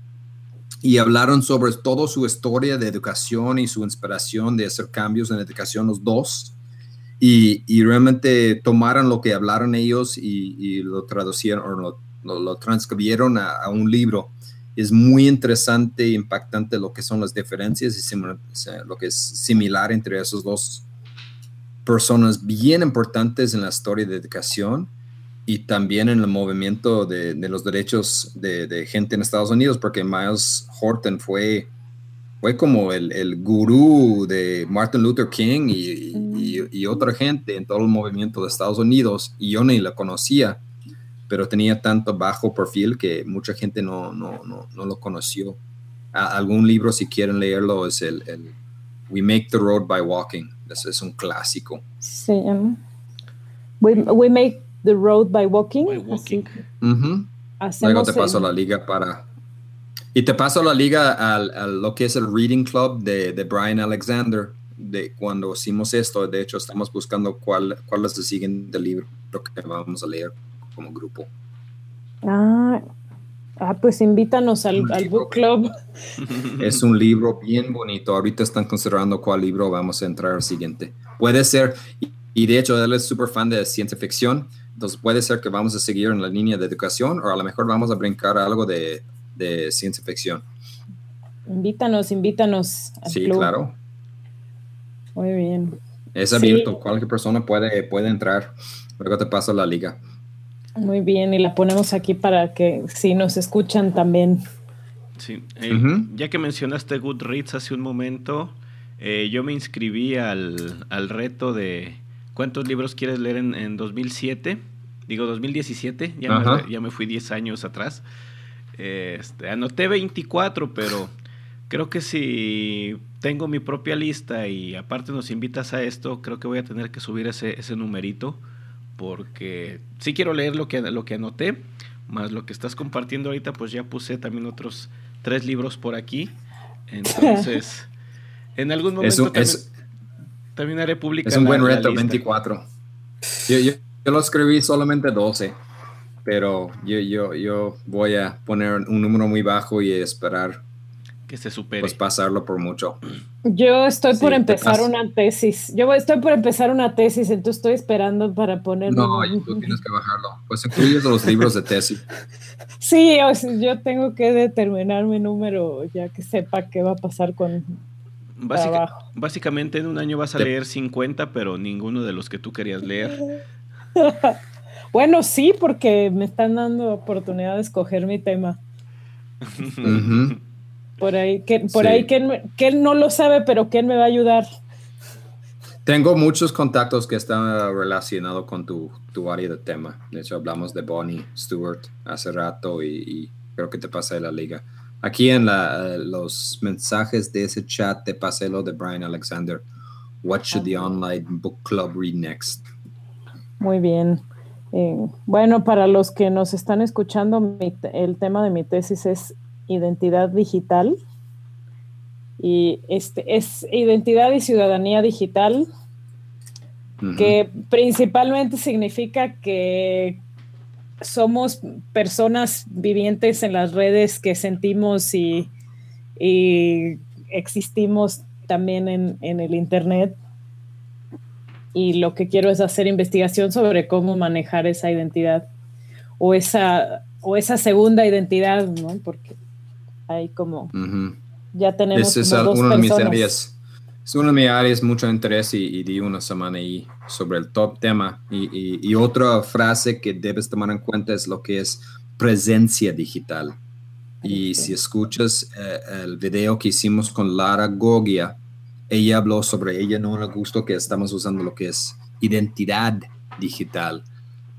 y hablaron sobre toda su historia de educación y su inspiración de hacer cambios en educación los dos y, realmente tomaron lo que hablaron ellos y, lo traducieron o lo, transcribieron a, un libro. Es muy interesante e impactante lo que son las diferencias y lo que es similar entre esas dos personas bien importantes en la historia de educación y también en el movimiento de, los derechos de, de, gente en Estados Unidos, porque Miles Horton fue fue como el, el gurú de Martin Luther King y, y, otra gente en todo el movimiento de Estados Unidos y yo ni la conocía, pero tenía tanto bajo perfil que mucha gente no, no, no, no lo conoció. algún libro, si quieren leerlo, es el, el, We Make the Road by Walking. Ese es un clásico. Sí. we, we, Make the Road by Walking. By walking. Luego te paso la liga para y te paso la liga a, lo que es el Reading Club de, de, Brian Alexander, de cuando hicimos esto. De hecho, estamos buscando cuál, cuál es el siguiente libro lo que vamos a leer como grupo. Ah, ah pues invítanos al, book club. [LAUGHS] Es un libro bien bonito. Ahorita están considerando cuál libro vamos a entrar al siguiente. Puede ser, y de hecho él es súper fan de ciencia ficción, entonces puede ser que vamos a seguir en la línea de educación o a lo mejor vamos a brincar algo de de ciencia ficción. Invítanos, invítanos. sí, claro. Muy bien. Es abierto, cualquier persona puede, puede entrar. Luego te paso la liga. Muy bien, y la ponemos aquí para que si nos escuchan también. Sí, eh, ya que mencionaste Goodreads hace un momento, eh, yo me inscribí al, reto de cuántos libros quieres leer en, 2007, digo 2017, ya me, ya me, fui 10 años atrás. Este, anoté 24, pero creo que si tengo mi propia lista y aparte nos invitas a esto, creo que voy a tener que subir ese, ese numerito porque sí quiero leer lo que, lo que anoté, más lo que estás compartiendo ahorita, pues ya puse también otros tres libros por aquí. Entonces, [LAUGHS] En algún momento Es un, también, es, también haré pública es un la- buen reto, lista. 24. Yo, yo, yo lo escribí solamente 12, pero yo, yo, yo voy a poner un número muy bajo y esperar Que se supere. pues pasarlo por mucho. Yo estoy Sí, por empezar una tesis. Yo estoy por empezar una tesis, entonces estoy esperando para poner. No, tú tienes que bajarlo. Pues incluyes los libros de tesis. [LAUGHS] Sí, o sea, yo tengo que determinar mi número ya que sepa qué va a pasar con Básica- trabajo. básicamente en un año vas a leer 50, pero ninguno de los que tú querías leer. [LAUGHS] Bueno, sí, porque me están dando oportunidad de escoger mi tema. Por ahí, que, por Sí. ahí que, él no lo sabe, pero ¿quién me va a ayudar? Tengo muchos contactos que están relacionados con tu, tu área de tema. De hecho, hablamos de Bonnie Stewart hace rato y, y creo que te pasé la liga. Aquí en la, los mensajes de ese chat te pasé lo de Brian Alexander. What should the online book club read next? Muy bien. Eh, bueno, para los que nos están escuchando, mi el tema de mi tesis es identidad digital. Y este es identidad y ciudadanía digital, que principalmente significa que somos personas vivientes en las redes que sentimos y, y existimos también en, en el Internet. Y lo que quiero es hacer investigación sobre cómo manejar esa identidad o esa, o esa segunda identidad, ¿no? Porque hay como, Ujú. ya tenemos Ese es como dos una de mis personas. áreas. Es una de mis áreas, mucho interés y, y di una semana ahí sobre el top tema. Y, y- y otra frase que debes tomar en cuenta es lo que es presencia digital. Y Sí. si escuchas eh, el video que hicimos con Lara Gogia, ella habló sobre ella no le gustó que estamos usando lo que es identidad digital,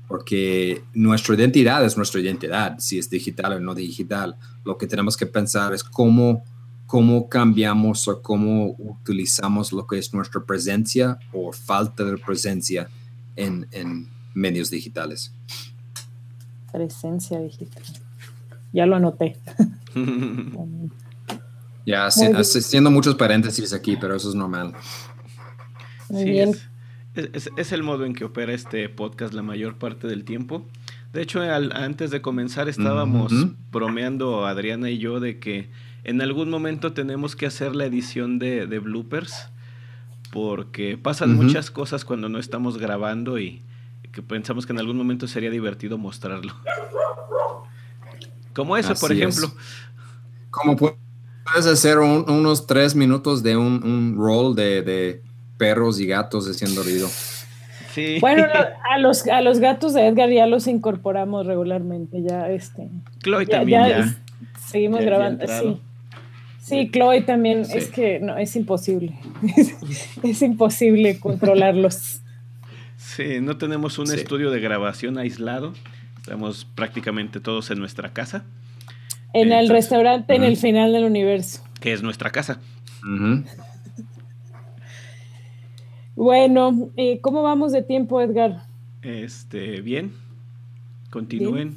porque nuestra identidad es nuestra identidad, si es digital o no digital. Lo que tenemos que pensar es cómo, cómo cambiamos o cómo utilizamos lo que es nuestra presencia o falta de presencia en, en medios digitales. Presencia digital. Ya lo anoté. [LAUGHS] Ya haciendo muchos paréntesis aquí, pero eso es normal. Muy Sí, bien. Es, es- es el modo en que opera este podcast la mayor parte del tiempo. De hecho, al- antes de comenzar estábamos bromeando Adriana y yo de que en algún momento tenemos que hacer la edición de, de bloopers porque pasan muchas cosas cuando no estamos grabando y que pensamos que en algún momento sería divertido mostrarlo. Como ese, por Así es. ejemplo. Como pu- puedes hacer un- unos tres minutos de un, un roll de, de perros y gatos haciendo ruido. Sí. Bueno, [LAUGHS] a los, a los gatos de Edgar ya los incorporamos regularmente, ya este. Chloe ya- también ya ya. es- seguimos grabando, sí. Sí, Chloe también, Sí. es que no, es imposible. [LAUGHS] es imposible controlarlos. Sí, no tenemos un Sí. estudio de grabación aislado. Estamos prácticamente todos en nuestra casa, En el restaurante en el final del universo. que es nuestra casa. Bueno, eh, ¿cómo vamos de tiempo, Edgar? Este, bien. Continúen.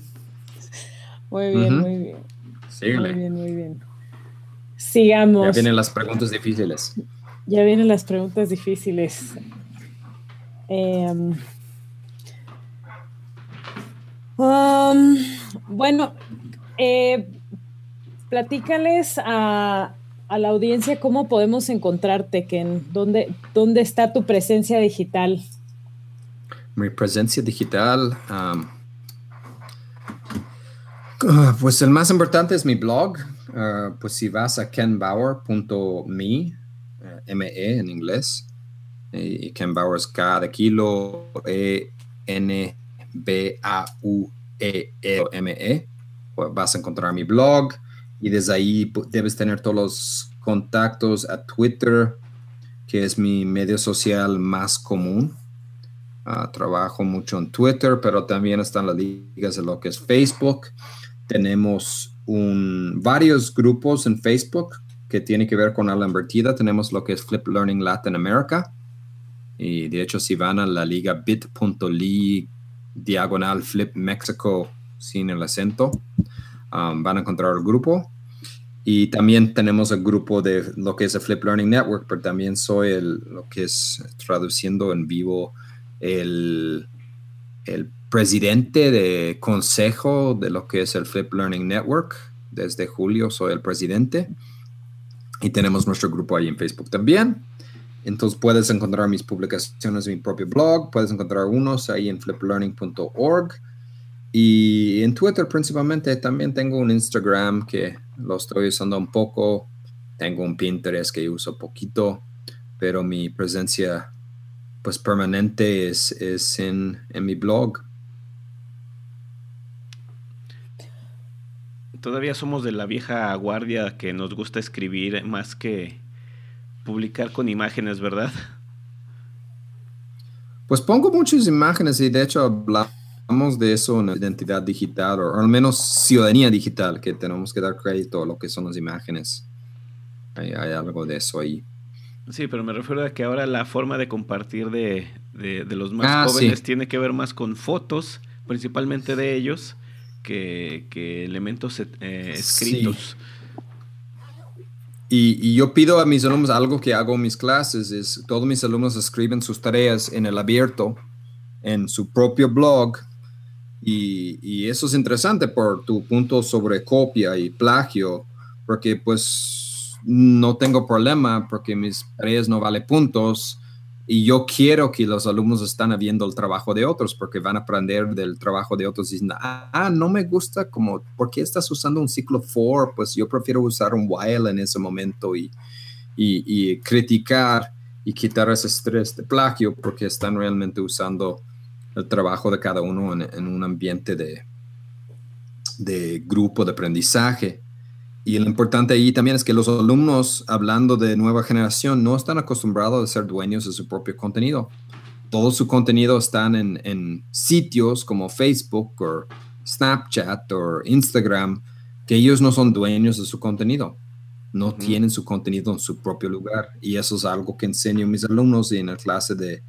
Muy bien, muy bien. Muy Síguele. bien, muy bien. Sigamos. Ya vienen las preguntas difíciles. Ya vienen las preguntas difíciles. Em, um, bueno, eh, platícales a, a la audiencia cómo podemos encontrarte, Ken. ¿Dónde, ¿Dónde está tu presencia digital? Mi presencia digital. um, ah, pues el más importante es mi blog. Ah, pues si vas a kenbauer.me, eh, M-E en inglés, y, Ken Bauer es de kilo, E, U, E. Pues vas a encontrar mi blog y desde ahí debes tener todos los contactos a Twitter, que es mi medio social más común. Ah, trabajo mucho en Twitter, pero también están las ligas de lo que es Facebook. Tenemos un, varios grupos en Facebook que tienen que ver con la invertida. Tenemos lo que es Flip Learning Latin America. Y de hecho, si van a la liga bit.ly diagonal Flip Mexico sin el acento, um, van a encontrar el grupo. Y también tenemos el grupo de lo que es el Flip Learning Network, pero también soy el, lo que es traduciendo en vivo el, el presidente de consejo de lo que es el Flip Learning Network. Desde julio soy el presidente. Y tenemos nuestro grupo ahí en Facebook también. Entonces puedes encontrar mis publicaciones en mi propio blog, puedes encontrar unos ahí en fliplearning.org y en Twitter principalmente también tengo un Instagram que lo estoy usando un poco, tengo un Pinterest que uso poquito, pero mi presencia pues permanente es, es en, en mi blog. Todavía somos de la vieja guardia que nos gusta escribir más que publicar con imágenes, ¿verdad? Pues pongo muchas imágenes y de hecho hablamos de eso en identidad digital o, al menos ciudadanía digital, que tenemos que dar crédito a lo que son las imágenes. Hay, algo de eso ahí. Sí, pero me refiero a que ahora la forma de compartir de, los más ah, jóvenes tiene que ver más con fotos, principalmente de ellos, que, elementos eh, escritos. Y, yo pido a mis alumnos algo que hago en mis clases, es todos mis alumnos escriben sus tareas en el abierto, en su propio blog, y, y, eso es interesante por tu punto sobre copia y plagio, porque pues no tengo problema porque mis tareas no valen puntos y yo quiero que los alumnos están viendo el trabajo de otros porque van a aprender del trabajo de otros diciendo, ah, no me gusta como, ¿por qué estás usando un ciclo for? Pues yo prefiero usar un while en ese momento y, y, criticar y quitar ese estrés de plagio porque están realmente usando el trabajo de cada uno en, en un ambiente de, de grupo de aprendizaje. Y lo importante ahí también es que los alumnos, hablando de nueva generación, no están acostumbrados a ser dueños de su propio contenido. Todo su contenido están en, sitios como Facebook o Snapchat o Instagram, que ellos no son dueños de su contenido. No tienen su contenido en su propio lugar. Y eso es algo que enseño a mis alumnos en la clase de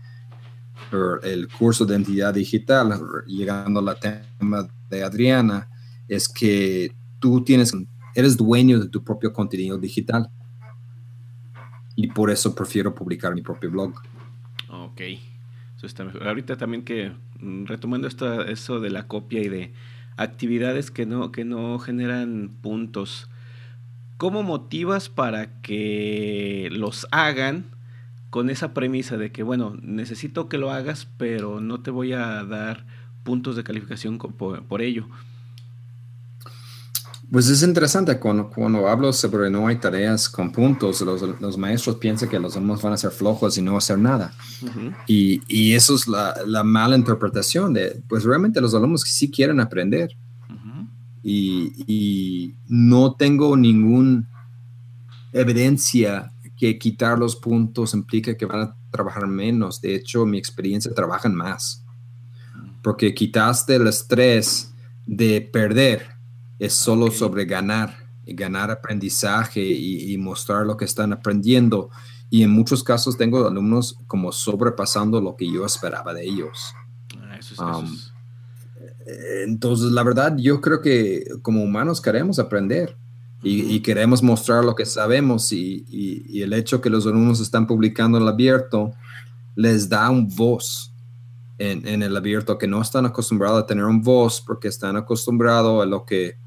el curso de identidad digital, llegando al tema de Adriana, es que tú tienes eres dueño de tu propio contenido digital. Y por eso prefiero publicar mi propio blog. Ok. Ahorita también que mm, retomando esto, eso de la copia y de actividades que no, que no generan puntos, ¿cómo motivas para que los hagan con esa premisa de que, bueno, necesito que lo hagas, pero no te voy a dar puntos de calificación por ello? Pues es interesante cuando, cuando hablo sobre no hay tareas con puntos, los, los maestros piensan que los alumnos van a ser flojos y no hacer nada. y, y, eso es la, la, mala interpretación de, pues realmente los alumnos sí quieren aprender. y, y, no tengo ninguna evidencia que quitar los puntos implica que van a trabajar menos. De hecho, mi experiencia trabajan más. Porque quitaste el estrés de perder es solo sobre ganar, y ganar aprendizaje y, mostrar lo que están aprendiendo. Y en muchos casos tengo alumnos como sobrepasando lo que yo esperaba de ellos. Ah, um, entonces, la verdad, yo creo que como humanos queremos aprender y, queremos mostrar lo que sabemos y, y, el hecho que los alumnos están publicando en el abierto les da un voz en, en, el abierto que no están acostumbrados a tener un voz porque están acostumbrados a lo que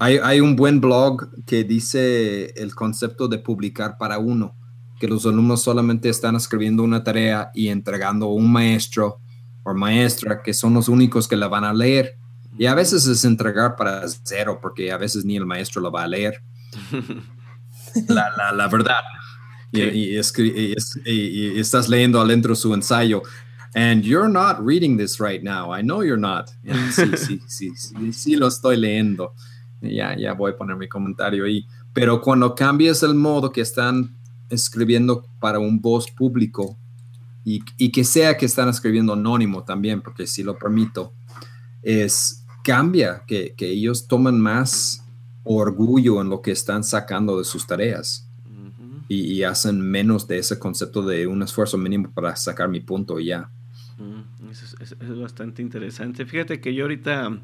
hay, un buen blog que dice el concepto de publicar para uno, que los alumnos solamente están escribiendo una tarea y entregando a un maestro o maestra que son los únicos que la van a leer. Y a veces es entregar para cero, porque a veces ni el maestro lo va a leer. [LAUGHS] la, verdad. Y, estás leyendo adentro su ensayo. And you're not reading this right now. I know you're not. sí, [LAUGHS] sí, sí, sí, sí, lo estoy leyendo ya, ya voy a poner mi comentario ahí. Pero cuando cambias el modo que están escribiendo para un voz público y, y, que sea que están escribiendo anónimo también, porque si lo permito, es cambia, que, que ellos toman más orgullo en lo que están sacando de sus tareas. y, hacen menos de ese concepto de un esfuerzo mínimo para sacar mi punto ya. Eso es, es, bastante interesante. Fíjate que yo ahorita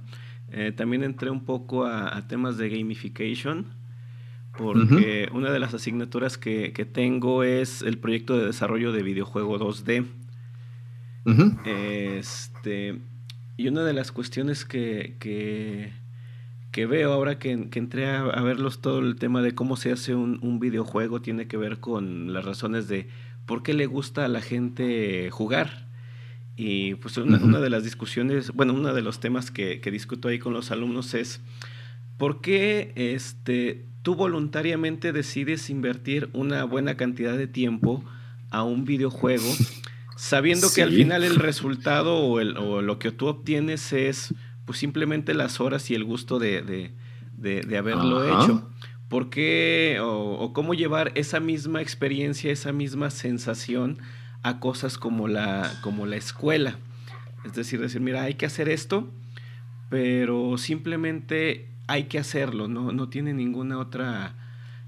eh, también entré un poco a, temas de gamification porque una de las asignaturas que, tengo es el proyecto de desarrollo de videojuego 2D. Este, y una de las cuestiones que, que, veo ahora que, entré a, verlos todo el tema de cómo se hace un, videojuego tiene que ver con las razones de por qué le gusta a la gente jugar. Y pues una, de las discusiones, bueno, uno de los temas que, que discuto ahí con los alumnos es ¿por qué este, tú voluntariamente decides invertir una buena cantidad de tiempo a un videojuego sabiendo que al final el resultado o, el, o, lo que tú obtienes es pues simplemente las horas y el gusto de, de, haberlo hecho? ¿Por qué o, cómo llevar esa misma experiencia, esa misma sensación a cosas como la, como la escuela? Es decir, decir, mira, hay que hacer esto, pero simplemente hay que hacerlo, no, no tiene ninguna otra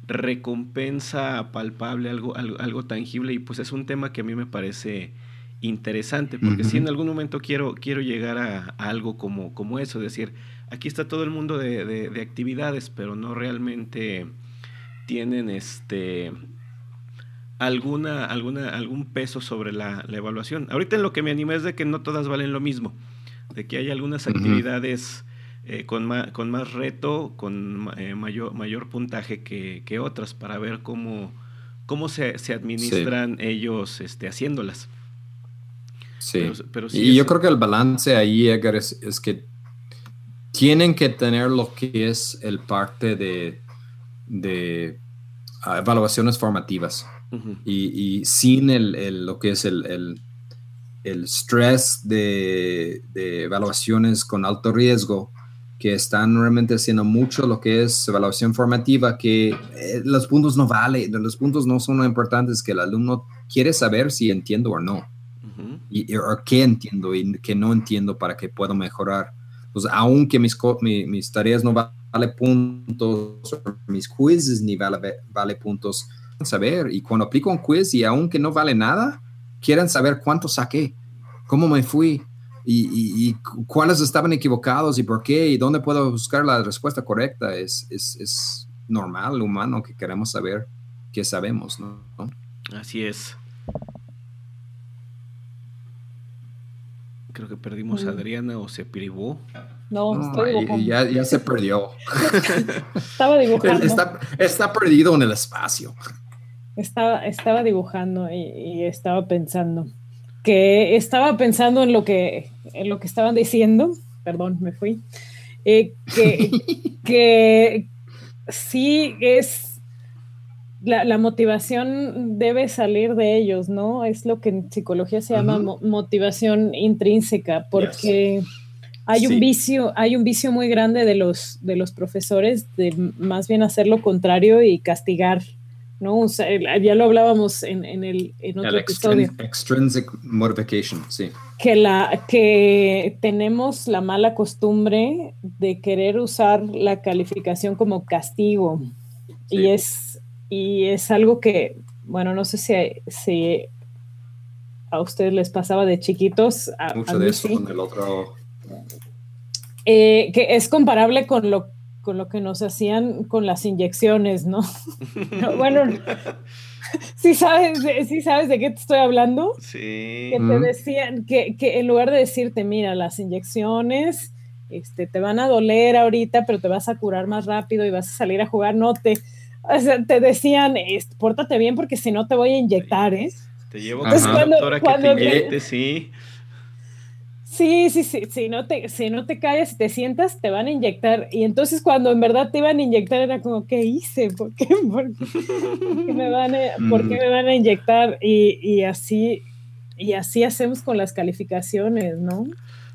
recompensa palpable, algo, algo, tangible, y pues es un tema que a mí me parece interesante, porque si en algún momento quiero, quiero llegar a, algo como, como eso, decir, aquí está todo el mundo de, actividades, pero no realmente tienen este alguna, alguna, algún peso sobre la, evaluación. Ahorita en lo que me animé es de que no todas valen lo mismo, de que hay algunas actividades eh, con, con, más reto, con eh, mayor, mayor puntaje que, otras, para ver cómo, cómo se, administran ellos este, haciéndolas. Sí. y yo creo que el balance ahí, Edgar, es, que tienen que tener lo que es el parte de, de ah, evaluaciones formativas. y, sin el, lo que es el, el, el stress de, de, evaluaciones con alto riesgo, que están realmente haciendo mucho lo que es evaluación formativa, que eh, los puntos no valen, los puntos no son lo importantes, que el alumno quiere saber si entiendo o no, y, o qué entiendo y qué no entiendo para que pueda mejorar. Pues aunque mis, mis tareas no valen puntos, mis quizzes ni vale, vale puntos, saber, y cuando aplico un quiz y aunque no vale nada, quieren saber cuánto saqué, cómo me fui, y, cuáles estaban equivocados y por qué y dónde puedo buscar la respuesta correcta. Es, es, es normal, humano, que queremos saber qué sabemos, ¿no? Así es. Creo que perdimos a Adriana o se privó. No, estoy. Ya, ya, se perdió. estaba dibujando. Está, está, perdido en el espacio. Estaba, estaba dibujando y, y estaba pensando que estaba pensando en lo que, en lo que estaban diciendo, perdón, me fui, eh, que, [LAUGHS] que sí es, la, motivación debe salir de ellos, ¿no? Es lo que en psicología se llama motivación intrínseca, porque hay un vicio, hay un vicio muy grande de los, de los profesores de más bien hacer lo contrario y castigar ¿no? ya lo hablábamos en, en el en otro episodio. Extrinsic motivation, sí. Que, la, que tenemos la mala costumbre de querer usar la calificación como castigo. Y, es, y es algo que, bueno, no sé si, si a ustedes les pasaba de chiquitos. Mucho de eso con el otro. Eh, que es comparable con lo con lo que nos hacían con las inyecciones, ¿no? [LAUGHS] bueno, ¿sí sabes, ¿sí sabes de qué te estoy hablando? Sí. Que te decían que, que, en lugar de decirte, mira, las inyecciones este, te van a doler ahorita, pero te vas a curar más rápido y vas a salir a jugar, no te, o sea, te decían, pórtate bien porque si no te voy a inyectar, ¿eh? Te llevo con la doctora que te inyecte, sí. Sí, sí, sí, si no te, si no te callas y te sientas, te van a inyectar. Y entonces cuando en verdad te iban a inyectar era como, ¿qué hice? ¿Por qué, [LAUGHS] me, van a, me van a inyectar? Y, así, y así hacemos con las calificaciones, ¿no?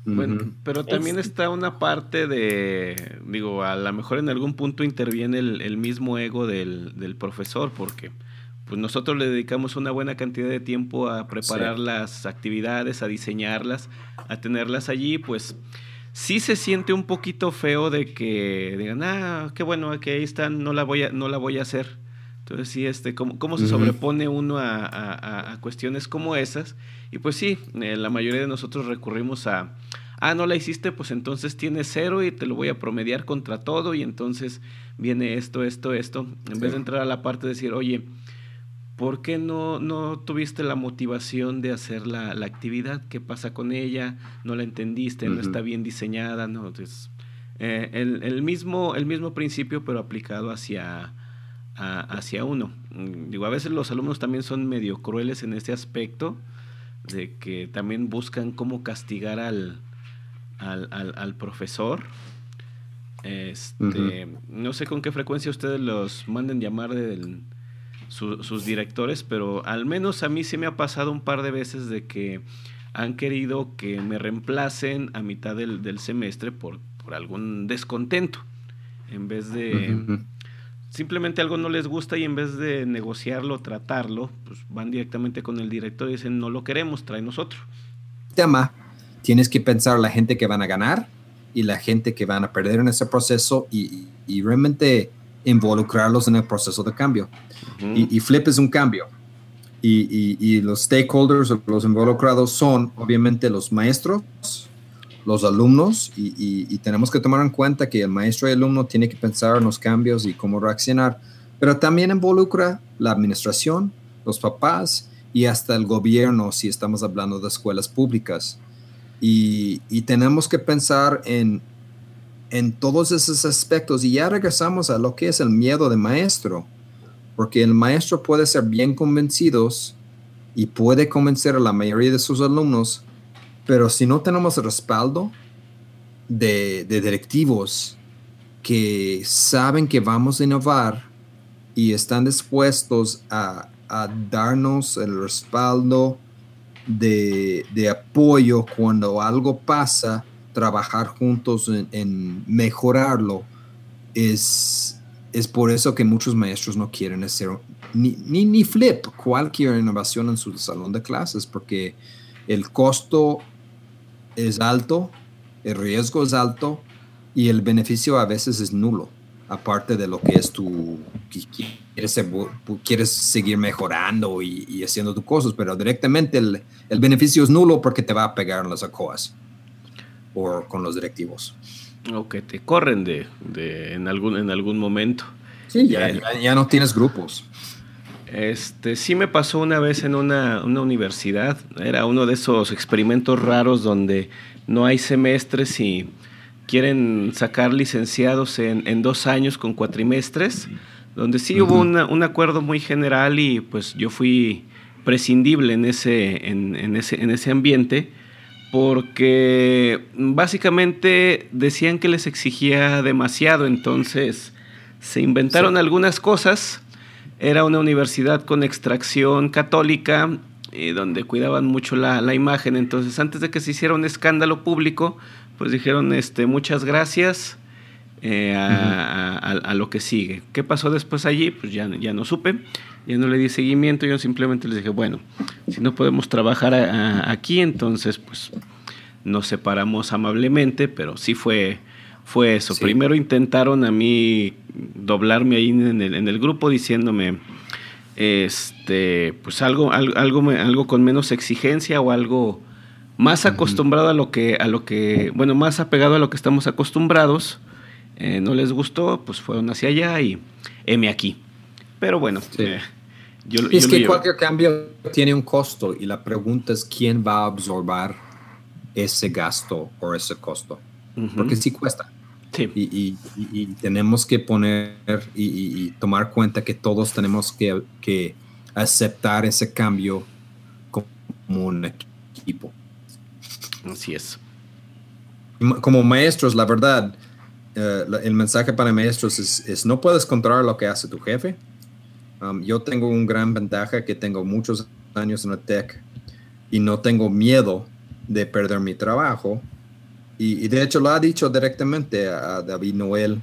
Bueno, pero también está una parte de, digo, a lo mejor en algún punto interviene el, mismo ego del, del profesor, porque pues nosotros le dedicamos una buena cantidad de tiempo a preparar las actividades, a diseñarlas, a tenerlas allí, pues sí se siente un poquito feo de que digan, ah, qué bueno, que ahí están, no la voy a, no la voy a hacer. Entonces sí, este, ¿cómo, cómo se sobrepone uno a, cuestiones como esas? Y pues sí, eh, la mayoría de nosotros recurrimos a, ah, no la hiciste, pues entonces tienes cero y te lo voy a promediar contra todo y entonces viene esto, esto, esto, en vez de entrar a la parte de decir, oye, ¿por qué no, no tuviste la motivación de hacer la, actividad? ¿Qué pasa con ella? ¿No la entendiste? ¿No está bien diseñada? ¿No? Entonces, eh, el, mismo, el mismo principio, pero aplicado hacia, hacia uno. Mm, digo, a veces los alumnos también son medio crueles en este aspecto, de que también buscan cómo castigar al, al, profesor. Este, No sé con qué frecuencia ustedes los manden llamar sus directores, pero al menos a mí sí me ha pasado un par de veces de que han querido que me reemplacen a mitad del, del semestre por por algún descontento, en vez de simplemente algo no les gusta y en vez de negociarlo, tratarlo, pues van directamente con el director y dicen, no lo queremos, trae nosotros. Tema, tienes que pensar la gente que van a ganar y la gente que van a perder en ese proceso y, realmente involucrarlos en el proceso de cambio. Y, Flip es un cambio. Y, y, los stakeholders, los involucrados son obviamente los maestros, los alumnos y, tenemos que tomar en cuenta que el maestro y el alumno tiene que pensar en los cambios y cómo reaccionar, pero también involucra la administración, los papás y hasta el gobierno si estamos hablando de escuelas públicas. Y, tenemos que pensar en, en todos esos aspectos y ya regresamos a lo que es el miedo de maestro, porque el maestro puede ser bien convencidos y puede convencer a la mayoría de sus alumnos pero si no tenemos respaldo de, directivos que saben que vamos a innovar y están dispuestos a, darnos el respaldo de, apoyo cuando algo pasa, trabajar juntos en, mejorarlo, es, es por eso que muchos maestros no quieren hacer ni, ni, flip cualquier innovación en su salón de clases, porque el costo es alto, el riesgo es alto y el beneficio a veces es nulo, aparte de lo que es tu, quieres, quieres seguir mejorando y, haciendo tus cosas, pero directamente el, beneficio es nulo porque te va a pegar en las ACOAS o con los directivos. O que te corren de, en, algún, en algún momento. Sí, ya, ya no tienes grupos. Este, sí me pasó una vez en una, universidad, era uno de esos experimentos raros donde no hay semestres y quieren sacar licenciados en, dos años con cuatrimestres, donde sí hubo un acuerdo muy general y pues yo fui prescindible en ese, en, ese, en ese ambiente porque básicamente decían que les exigía demasiado, entonces se inventaron algunas cosas era una universidad con extracción católica, eh, donde cuidaban mucho la, imagen. Entonces, antes de que se hiciera un escándalo público, pues dijeron este, muchas gracias eh, a, lo que sigue. ¿Qué pasó después allí? Pues ya, ya no supe, ya no le di seguimiento, yo simplemente les dije, bueno, si no podemos trabajar aquí, entonces pues nos separamos amablemente, pero sí fue fue eso. Primero intentaron a mí doblarme ahí en el, en el, grupo diciéndome, este, pues algo, algo, algo, con menos exigencia o algo más acostumbrado a lo que, a lo que, bueno, más apegado a lo que estamos acostumbrados. Eh, no les gustó, pues fueron hacia allá y M aquí. Pero bueno, eh, yo, es que cualquier cambio tiene un costo y la pregunta es quién va a absorber ese gasto o ese costo porque sí cuesta. Y, tenemos que poner y, tomar cuenta que todos tenemos que, aceptar ese cambio como un equipo. Así es. Como maestros, la verdad, eh, el mensaje para maestros es, no puedes controlar lo que hace tu jefe. Um, yo tengo un gran ventaja que tengo muchos años en la tech y no tengo miedo de perder mi trabajo y, de hecho lo ha dicho directamente a David Noel,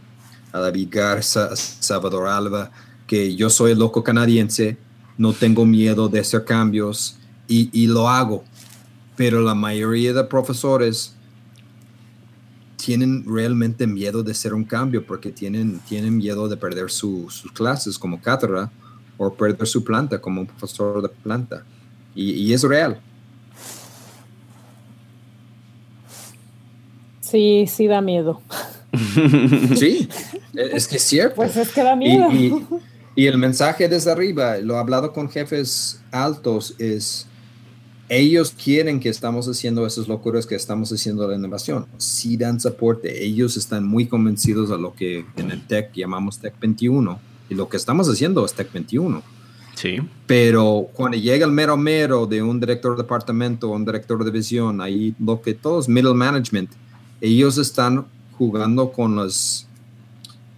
a David Garza, a Salvador Alba, que yo soy loco canadiense, no tengo miedo de hacer cambios y, lo hago. Pero la mayoría de profesores tienen realmente miedo de hacer un cambio porque tienen, tienen miedo de perder sus clases como cátedra o perder su planta como un profesor de planta. y es real. Sí, sí da miedo. [LAUGHS] sí, [LAUGHS] es que es cierto. Pues es que da miedo. [LAUGHS] Y, el mensaje desde arriba, lo he hablado con jefes altos, es ellos quieren que estamos haciendo esas locuras que estamos haciendo la innovación. Sí dan soporte. Ellos están muy convencidos de lo que en el TEC llamamos TEC 21. Y lo que estamos haciendo es TEC 21. Sí. Pero cuando llega el mero mero de un director de departamento un director de visión, ahí lo que todos middle management, ellos están jugando con los,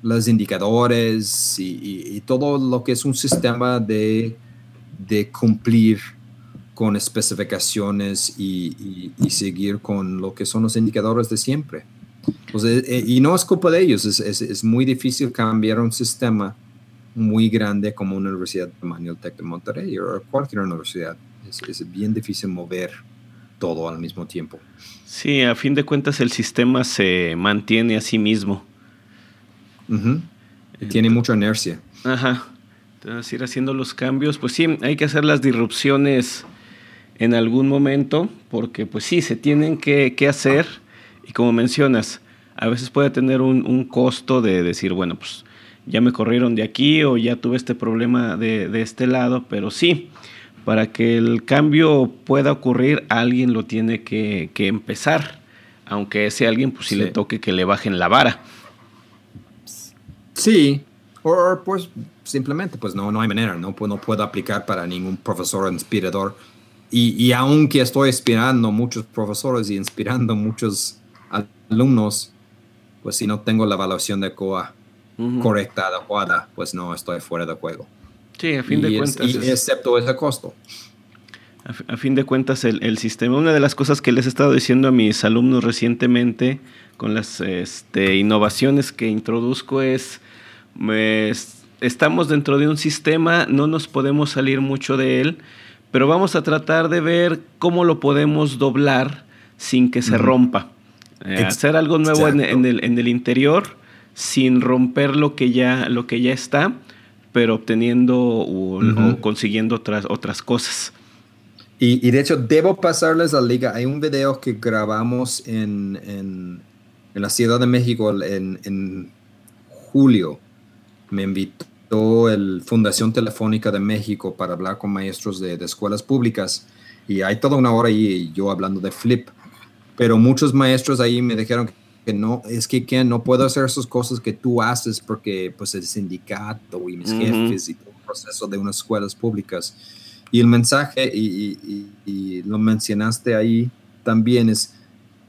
los indicadores y, todo lo que es un sistema de, de cumplir con especificaciones y, seguir con lo que son los indicadores de siempre. Pues, y no es culpa de ellos, es, es, muy difícil cambiar un sistema muy grande como una universidad de tamaño Tec de Monterrey o cualquier universidad. es bien difícil mover todo al mismo tiempo. Sí, a fin de cuentas el sistema se mantiene a sí mismo. Tiene mucha inercia. Ajá. Entonces, ir haciendo los cambios, pues sí, hay que hacer las disrupciones en algún momento, porque pues sí, se tienen que, hacer, y como mencionas, a veces puede tener un, un, costo de decir, bueno, pues ya me corrieron de aquí o ya tuve este problema de, de este lado, pero sí, para que el cambio pueda ocurrir, alguien lo tiene que, empezar, aunque ese alguien pues si le toque que le bajen la vara. Sí, o pues simplemente pues no, no hay manera, no, pues, no puedo aplicar para ningún profesor inspirador. Y, y aunque estoy inspirando muchos profesores y inspirando muchos alumnos, pues si no tengo la evaluación de COA correcta, adecuada, pues no estoy fuera de juego. Sí, a fin de cuentas. excepto ese costo. A, fin de cuentas, el, sistema, una de las cosas que les he estado diciendo a mis alumnos recientemente con las este, innovaciones que introduzco es, estamos dentro de un sistema, no nos podemos salir mucho de él, pero vamos a tratar de ver cómo lo podemos doblar sin que se rompa. Eh, hacer algo nuevo en, el, en el interior sin romper lo que ya, lo que ya está pero obteniendo o, consiguiendo otras, otras cosas. Y, de hecho, debo pasarles a la liga. Hay un video que grabamos en, en, la Ciudad de México en, julio. Me invitó el Fundación Telefónica de México para hablar con maestros de, de escuelas públicas. Y hay toda una hora ahí yo hablando de Flip. Pero muchos maestros ahí me dijeron que que no, es que, que, no puedo hacer esas cosas que tú haces porque pues el sindicato y mis jefes y todo el proceso de unas escuelas públicas. Y el mensaje, y, lo mencionaste ahí también, es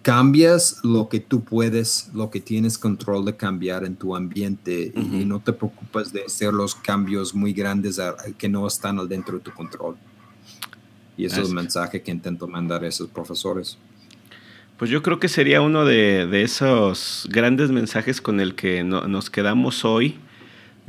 cambias lo que tú puedes, lo que tienes control de cambiar en tu ambiente y no te preocupas de hacer los cambios muy grandes que no están dentro de tu control. Y ese es el mensaje que intento mandar a esos profesores. Pues yo creo que sería uno de, esos grandes mensajes con el que nos quedamos hoy,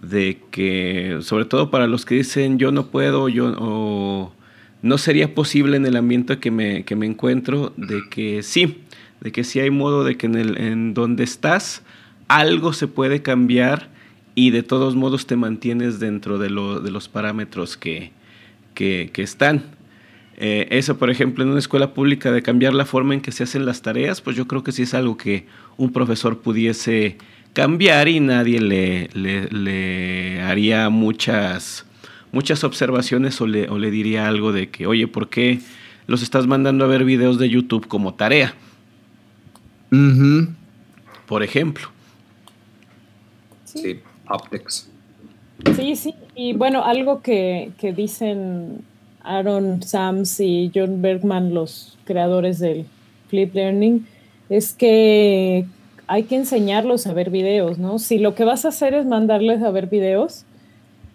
de que, sobre todo para los que dicen yo no puedo, yo o no sería posible en el ambiente que me, que me encuentro, de que sí, de que sí hay modo de que en, el, donde estás algo se puede cambiar y de todos modos te mantienes dentro de, de los parámetros que, que están. Eh, eso, por ejemplo, en una escuela pública de cambiar la forma en que se hacen las tareas, pues yo creo que sí es algo que un profesor pudiese cambiar y nadie le, le, haría muchas, muchas observaciones o le, o le diría algo de que, oye, ¿por qué los estás mandando a ver videos de YouTube como tarea? Por ejemplo. Sí, optics. Sí, sí. Y bueno, algo que, que dicen Aaron Sams y John Bergman, los creadores del Flip Learning, es que hay que enseñarlos a ver videos, ¿no? Si lo que vas a hacer es mandarles a ver videos,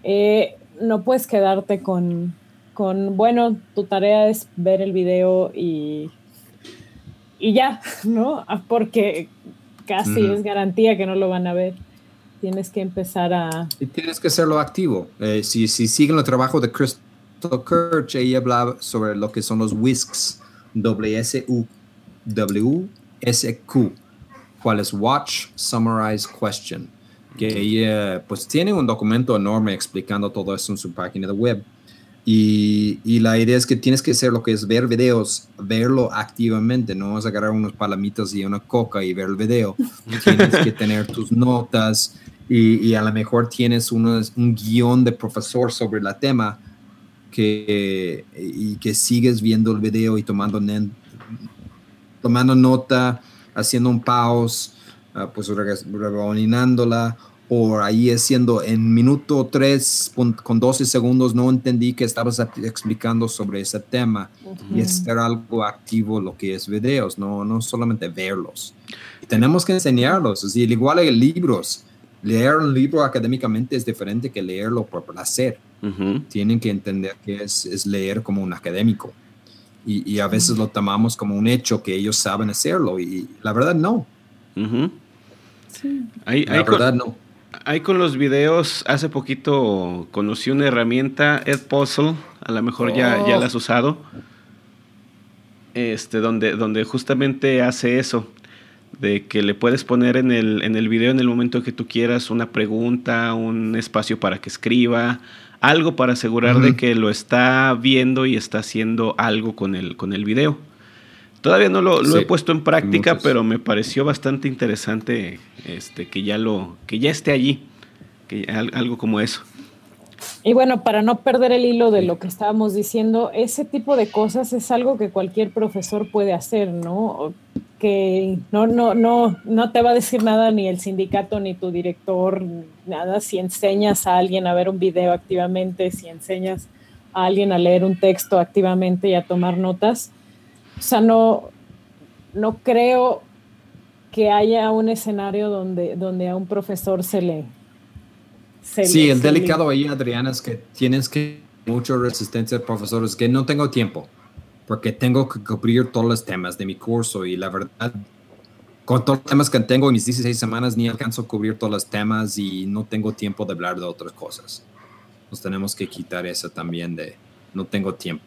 eh, no puedes quedarte con, con, bueno, tu tarea es ver el video y, y ya, [LAUGHS] ¿no? Porque casi es garantía que no lo van a ver. Tienes que empezar a... Y tienes que hacerlo activo. Eh, si, si siguen el trabajo de Chris Kirch, ella hablaba sobre lo que son los WISCs, W-S-Q, cuál es Watch, Summarize, Question, que ella pues tiene un documento enorme explicando todo eso en su página de web. Y, y, la idea es que tienes que hacer lo que es ver videos, verlo activamente, no vas a agarrar unos palomitas y una coca y ver el video. [LAUGHS] Tienes que tener tus notas y, y a lo mejor tienes unos, un guion de profesor sobre el tema que, y que sigues viendo el video y tomando, tomando nota, haciendo un pause, uh, pues rebobinándola o ahí haciendo en minuto 3 con 12 segundos no entendí que estabas explicando sobre ese tema y hacer algo activo lo que es videos, no, no solamente verlos. tenemos que enseñarlos, es decir, igual hay libros. Leer un libro académicamente es diferente que leerlo por placer. Tienen que entender que es, es, leer como un académico. Y, y a veces lo tomamos como un hecho que ellos saben hacerlo y la verdad no. sí. la verdad no Ahí con los videos, hace poquito conocí una herramienta, Edpuzzle, a lo mejor ya, ya la has oh. usado, este, donde, donde justamente hace eso, de que le puedes poner en el, en el video en el momento que tú quieras una pregunta, un espacio para que escriba, algo para asegurar de que lo está viendo y está haciendo algo con el, con el video. Todavía no lo, he puesto en práctica, pero me pareció bastante interesante este, que, ya lo, que ya esté allí, que algo como eso. Y bueno, para no perder el hilo de lo que estábamos diciendo, ese tipo de cosas es algo que cualquier profesor puede hacer, ¿no? Que no, no, no, no te va a decir nada ni el sindicato ni tu director, nada, si enseñas a alguien a ver un video activamente, si enseñas a alguien a leer un texto activamente y a tomar notas. O sea, no, no creo que haya un escenario donde, donde a un profesor se le... sí, el delicado ahí, Adriana, es que tienes que mucha resistencia de profesores que no tengo tiempo porque tengo que cubrir todos los temas de mi curso y la verdad, con todos los temas que tengo en mis 16 semanas, ni alcanzo a cubrir todos los temas y no tengo tiempo de hablar de otras cosas. Nos tenemos que quitar eso también de no tengo tiempo.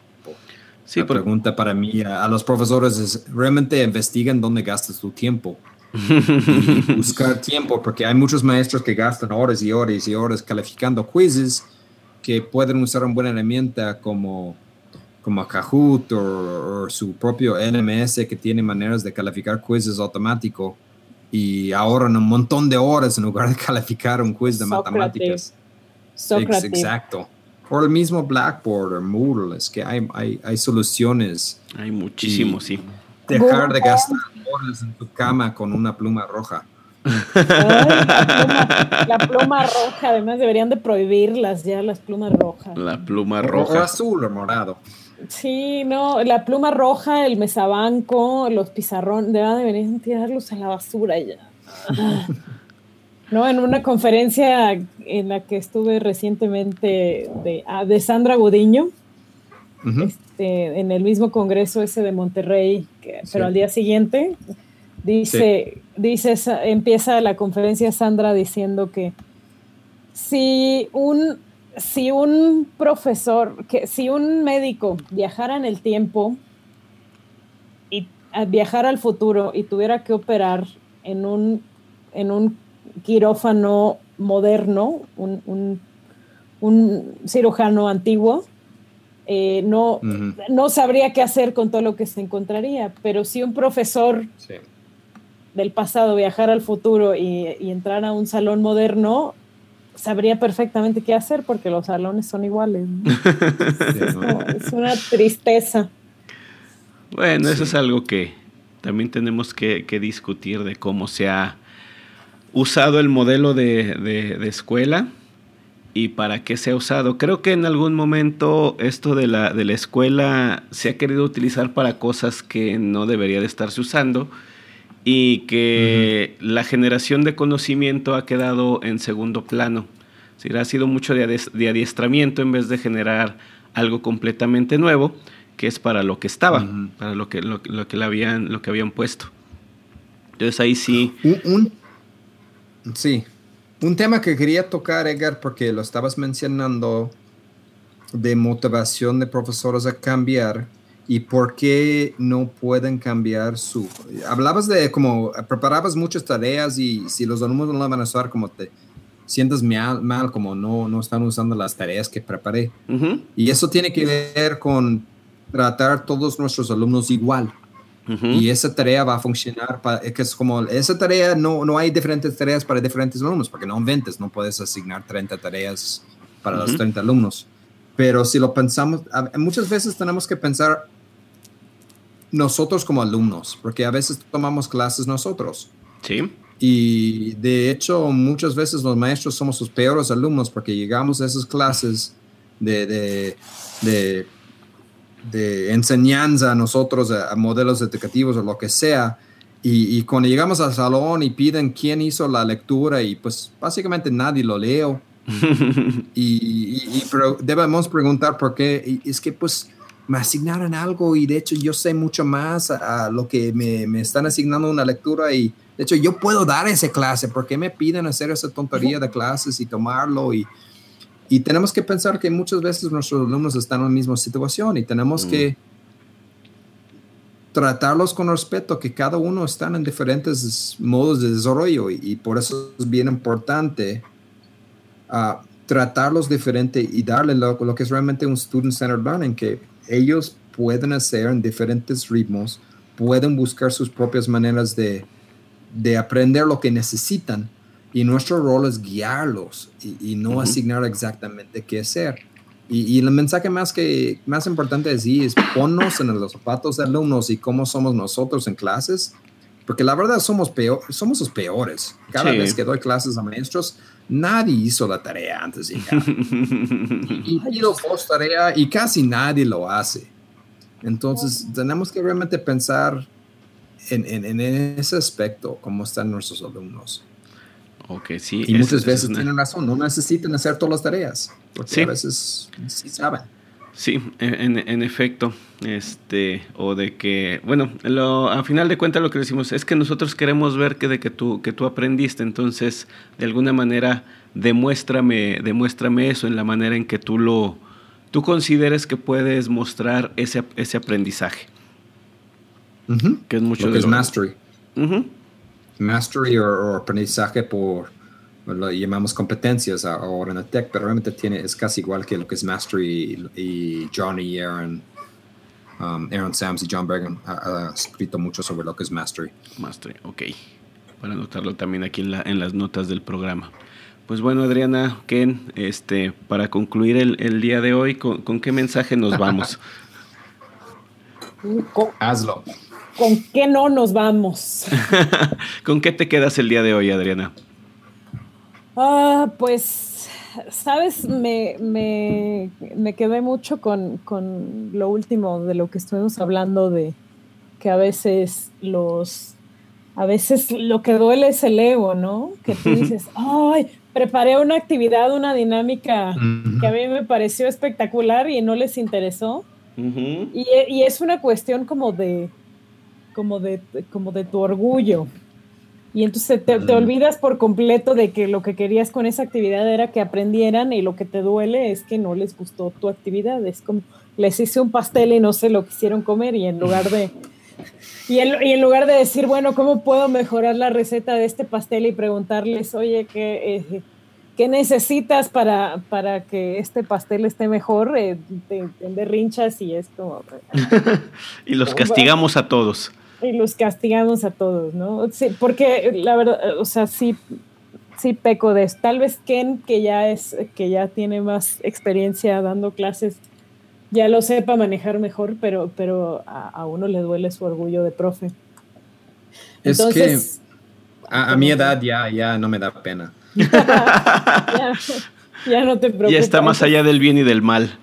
Sí, la pregunta para mí a, los profesores es, ¿realmente investigan dónde gastas tu tiempo? [LAUGHS] buscar tiempo, porque hay muchos maestros que gastan horas y horas y horas calificando quizzes que pueden usar una buena herramienta como, como Kahoot o, su propio NMS que tiene maneras de calificar quizzes automático y ahorran un montón de horas en lugar de [LAUGHS] calificar un quiz de matemáticas. Exacto. O el mismo Blackboard o Moodle, es que hay, hay, hay soluciones. Hay muchísimos, sí. Dejar de gastar horas en tu cama con una pluma roja. la, pluma, roja, además deberían de prohibirlas ya, las plumas rojas. La pluma roja. O azul o morado. Sí, no, la pluma roja, el mesabanco, los pizarrones, deberían tirarlos a la basura ya. ¿no? En una conferencia en la que estuve recientemente de, ah, de Sandra Gudiño, este, en el mismo congreso ese de Monterrey, pero al día siguiente, dice, dice, empieza la conferencia Sandra diciendo que si un, si un profesor, que si un médico viajara en el tiempo y viajara al futuro y tuviera que operar en un, en un quirófano moderno, un, cirujano antiguo, eh, no, no sabría qué hacer con todo lo que se encontraría, pero si un profesor del pasado viajara al futuro y, y entrar a un salón moderno, sabría perfectamente qué hacer porque los salones son iguales. [LAUGHS] es, una tristeza. Bueno, eso es algo que también tenemos que, que discutir de cómo se ha usado el modelo de, escuela y para qué se ha usado. Creo que en algún momento esto de la, de la escuela se ha querido utilizar para cosas que no debería de estarse usando y que la generación de conocimiento ha quedado en segundo plano. ha sido mucho de, adiestramiento en vez de generar algo completamente nuevo, que es para lo que estaba, para lo que, lo, que le habían, lo que habían puesto. Entonces ahí sí... Sí. Un tema que quería tocar, Edgar, porque lo estabas mencionando, de motivación de profesores a cambiar y por qué no pueden cambiar su... Hablabas de como preparabas muchas tareas y si los alumnos no la van a usar como te... sientas mal, mal como no, no están usando las tareas que preparé. Y eso tiene que ver con tratar todos nuestros alumnos igual. Y esa tarea va a funcionar, para, que es como, esa tarea, no, no hay diferentes tareas para diferentes alumnos, porque no inventes, no puedes asignar 30 tareas para los 30 alumnos. Pero si lo pensamos, muchas veces tenemos que pensar nosotros como alumnos, porque a veces tomamos clases nosotros. Sí. Y de hecho, muchas veces los maestros somos los peores alumnos porque llegamos a esas clases de, de, de, de enseñanza a nosotros, a, modelos educativos o lo que sea. Y, y, cuando llegamos al salón y piden quién hizo la lectura y pues básicamente nadie lo leo. [LAUGHS] y, y, pero debemos preguntar por qué. Es que pues me asignaron algo y de hecho yo sé mucho más a, lo que me, me, están asignando una lectura y de hecho yo puedo dar esa clase, porque me piden hacer esa tontería de clases y tomarlo? Y, y tenemos que pensar que muchas veces nuestros alumnos están en la misma situación y tenemos que tratarlos con respeto, que cada uno está en diferentes modos de desarrollo y, por eso es bien importante uh, tratarlos diferente y darle lo, lo que es realmente un student-centered learning, que ellos pueden hacer en diferentes ritmos, pueden buscar sus propias maneras de, de aprender lo que necesitan y nuestro rol es guiarlos y, no asignar exactamente qué hacer. Y, el mensaje más, que, más importante es, es ponnos en los zapatos de alumnos y cómo somos nosotros en clases, porque la verdad somos, peor, somos los peores. Cada vez que doy clases a maestros, nadie hizo la tarea antes de llegar. [LAUGHS] y, pido post tarea y casi nadie lo hace. Entonces, tenemos que realmente pensar en, en, en ese aspecto, cómo están nuestros alumnos. Ok, sí. Y muchas veces tienen razón, no necesitan hacer todas las tareas, porque a veces sí saben. Sí, en, en, efecto, este, o de que, bueno, lo, a final de cuentas lo que decimos es que nosotros queremos ver que de que tú, que tú aprendiste, entonces, de alguna manera, demuéstrame, demuéstrame eso en la manera en que tú lo, tú consideres que puedes mostrar ese, ese aprendizaje. Que es mucho lo que es mastery. Mastery o, aprendizaje por lo llamamos competencias ahora en la tech, pero realmente tiene, es casi igual que lo que es Mastery y, Johnny y Aaron. Um, Aaron Sams y John Bergen ha, escrito mucho sobre lo que es Mastery. Mastery, ok. Para anotarlo también aquí en, la, en las notas del programa. Pues bueno, Adriana, Ken, este, para concluir el, el día de hoy, ¿con, ¿con, qué mensaje nos vamos? [LAUGHS] Hazlo. ¿Con qué no nos vamos? [LAUGHS] ¿Con qué te quedas el día de hoy, Adriana? Ah, pues, sabes, me, me, me quedé mucho con, con, lo último de lo que estuvimos hablando de que a veces los, a veces lo que duele es el ego, ¿no? Que tú [LAUGHS] dices, ay, preparé una actividad, una dinámica que a mí me pareció espectacular y no les interesó. y, y es una cuestión como de, como de, como de tu orgullo. Y entonces te, olvidas por completo de que lo que querías con esa actividad era que aprendieran y lo que te duele es que no les gustó tu actividad. Es como, les hice un pastel y no se lo quisieron comer y en lugar de... Y en, lugar de decir, bueno, ¿cómo puedo mejorar la receta de este pastel y preguntarles, oye, ¿qué, eh, ¿qué necesitas para, para que este pastel esté mejor? Eh, te, rinchas y esto. [LAUGHS] y los castigamos a todos y los castigamos a todos, ¿no? Sí, porque la verdad, o sea, sí, sí peco de eso. Tal vez Ken, que ya es, que ya tiene más experiencia dando clases, ya lo sepa manejar mejor, pero, pero a, uno le duele su orgullo de profe. Entonces, es que a, mi edad ya, ya no me da pena. [LAUGHS] ya, ya no te preocupes. Ya está más allá del bien y del mal.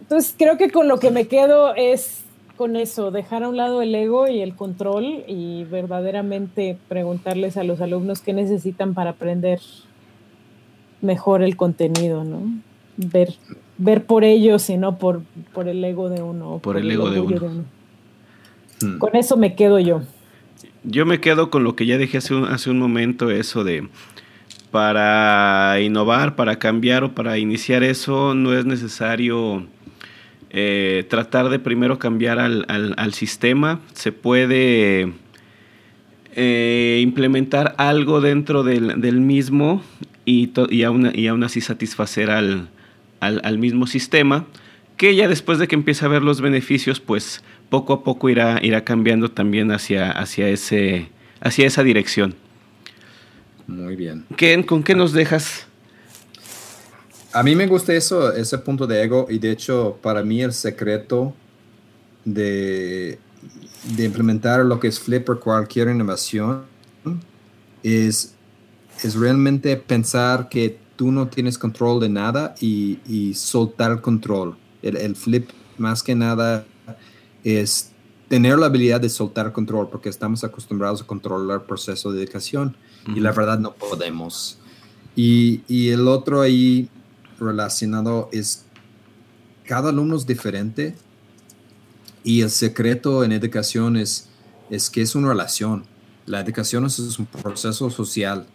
Entonces creo que con lo que me quedo es con eso, dejar a un lado el ego y el control y verdaderamente preguntarles a los alumnos qué necesitan para aprender mejor el contenido, ¿no? Ver, ver por ellos y no por, por el ego de uno. Por, el ego de uno. Hmm. Con eso me quedo yo. Yo me quedo con lo que ya dije hace un, hace un momento, eso de para innovar, para cambiar o para iniciar eso no es necesario eh, tratar de primero cambiar al, al, sistema. Se puede eh, implementar algo dentro del, del, mismo y, y, aún, y aún así satisfacer al, al, mismo sistema, que ya después de que empiece a ver los beneficios, pues poco a poco irá, irá cambiando también hacia, hacia, ese, hacia esa dirección. Muy bien. ¿Con qué nos dejas? A mí me gusta eso, ese punto de ego, y de hecho, para mí el secreto de, de implementar lo que es Flipper, cualquier innovación, es, es realmente pensar que tú no tienes control de nada y, soltar el control. El, flip más que nada es tener la habilidad de soltar control porque estamos acostumbrados a controlar el proceso de educación y la verdad no podemos. Y, y, el otro ahí relacionado es cada alumno es diferente y el secreto en educación es, es que es una relación. La educación es un proceso social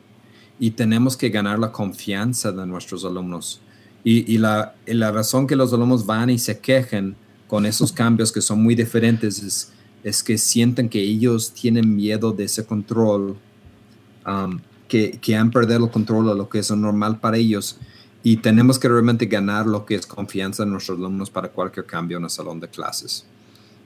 y tenemos que ganar la confianza de nuestros alumnos. Y, la, razón que los alumnos van y se quejen con esos cambios que son muy diferentes es, es que sienten que ellos tienen miedo de ese control, um, que, que, han perdido el control de lo que es normal para ellos. Y tenemos que realmente ganar lo que es confianza en nuestros alumnos para cualquier cambio en el salón de clases.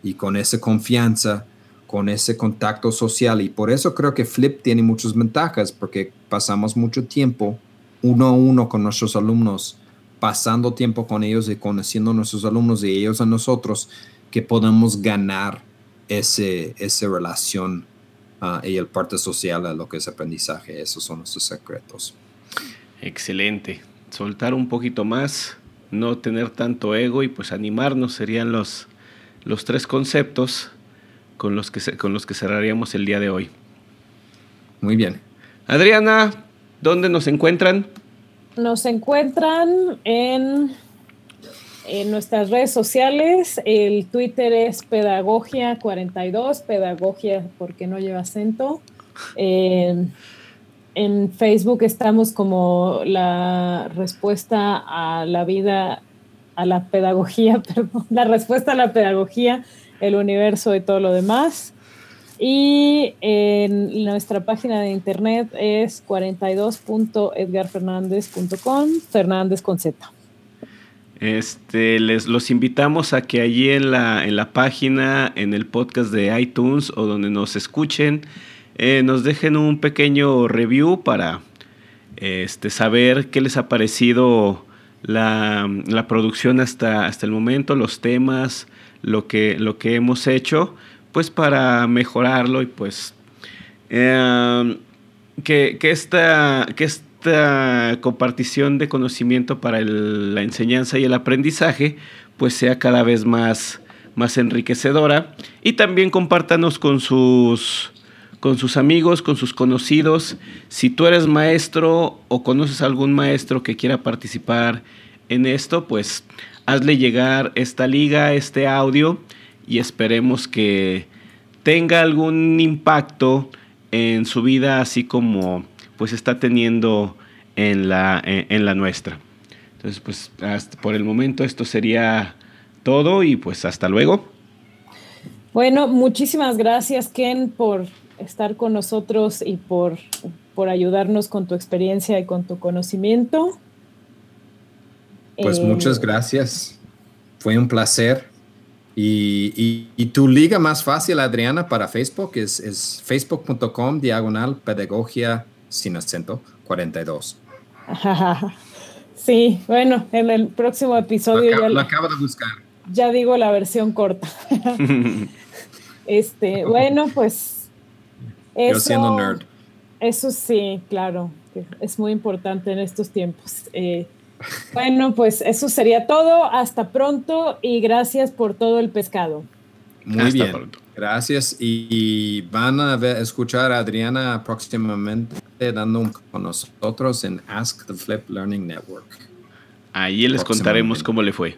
Y con esa confianza, con ese contacto social. Y por eso creo que Flip tiene muchas ventajas, porque pasamos mucho tiempo uno a uno con nuestros alumnos, pasando tiempo con ellos y conociendo a nuestros alumnos y ellos a nosotros, que podemos ganar ese, esa relación ah, y el parte social de lo que es aprendizaje. Esos son nuestros secretos. Excelente. Soltar un poquito más, no tener tanto ego y pues animarnos serían los, los tres conceptos con los que, con los que cerraríamos el día de hoy. Muy bien. Adriana, ¿dónde nos encuentran? Nos encuentran en, en nuestras redes sociales. El Twitter es Pedagogia42, Pedagogia porque no lleva acento. En Facebook estamos como la respuesta a la vida, a la pedagogía, [LAUGHS] perdón, la respuesta a la pedagogía el universo y todo lo demás. Y en nuestra página de internet es 42.edgarfernandez.com, Fernández con Z. Este, les los invitamos a que allí en la, en la página, en el podcast de iTunes o donde nos escuchen, eh, nos dejen un pequeño review para este, saber qué les ha parecido la, la producción hasta, hasta el momento, los temas, lo que, lo que hemos hecho, pues para mejorarlo y pues em, que, esta, que esta compartición de conocimiento para la enseñanza y el aprendizaje pues sea cada vez más, más enriquecedora. Y también compártanos con sus con sus amigos, con sus conocidos. Si tú eres maestro o conoces a algún maestro que quiera participar en esto, pues hazle llegar esta liga, este audio y esperemos que tenga algún impacto en su vida así como pues está teniendo en la, en, la nuestra. Entonces pues por el momento esto sería todo y pues hasta luego. Bueno, muchísimas gracias Ken por estar con nosotros y por, por ayudarnos con tu experiencia y con tu conocimiento. Pues muchas eh, gracias. Fue un placer. Y, tu liga más fácil, Adriana, para Facebook es, facebook.com diagonal pedagogia sin acento 42. [LAUGHS] Sí, bueno, en el próximo episodio lo, ya acabo de buscar. Ya digo la versión corta. [LAUGHS] [LAUGHS] este, bueno, pues eso, Yo siendo nerd. Eso sí, claro, es muy importante en estos tiempos. Eh, bueno, pues eso sería todo. Hasta pronto y gracias por todo el pescado. Muy bien. Gracias. Y, van a escuchar a Adriana próximamente dando un con nosotros en Ask the Flip Learning Network. Ahí les contaremos cómo le fue.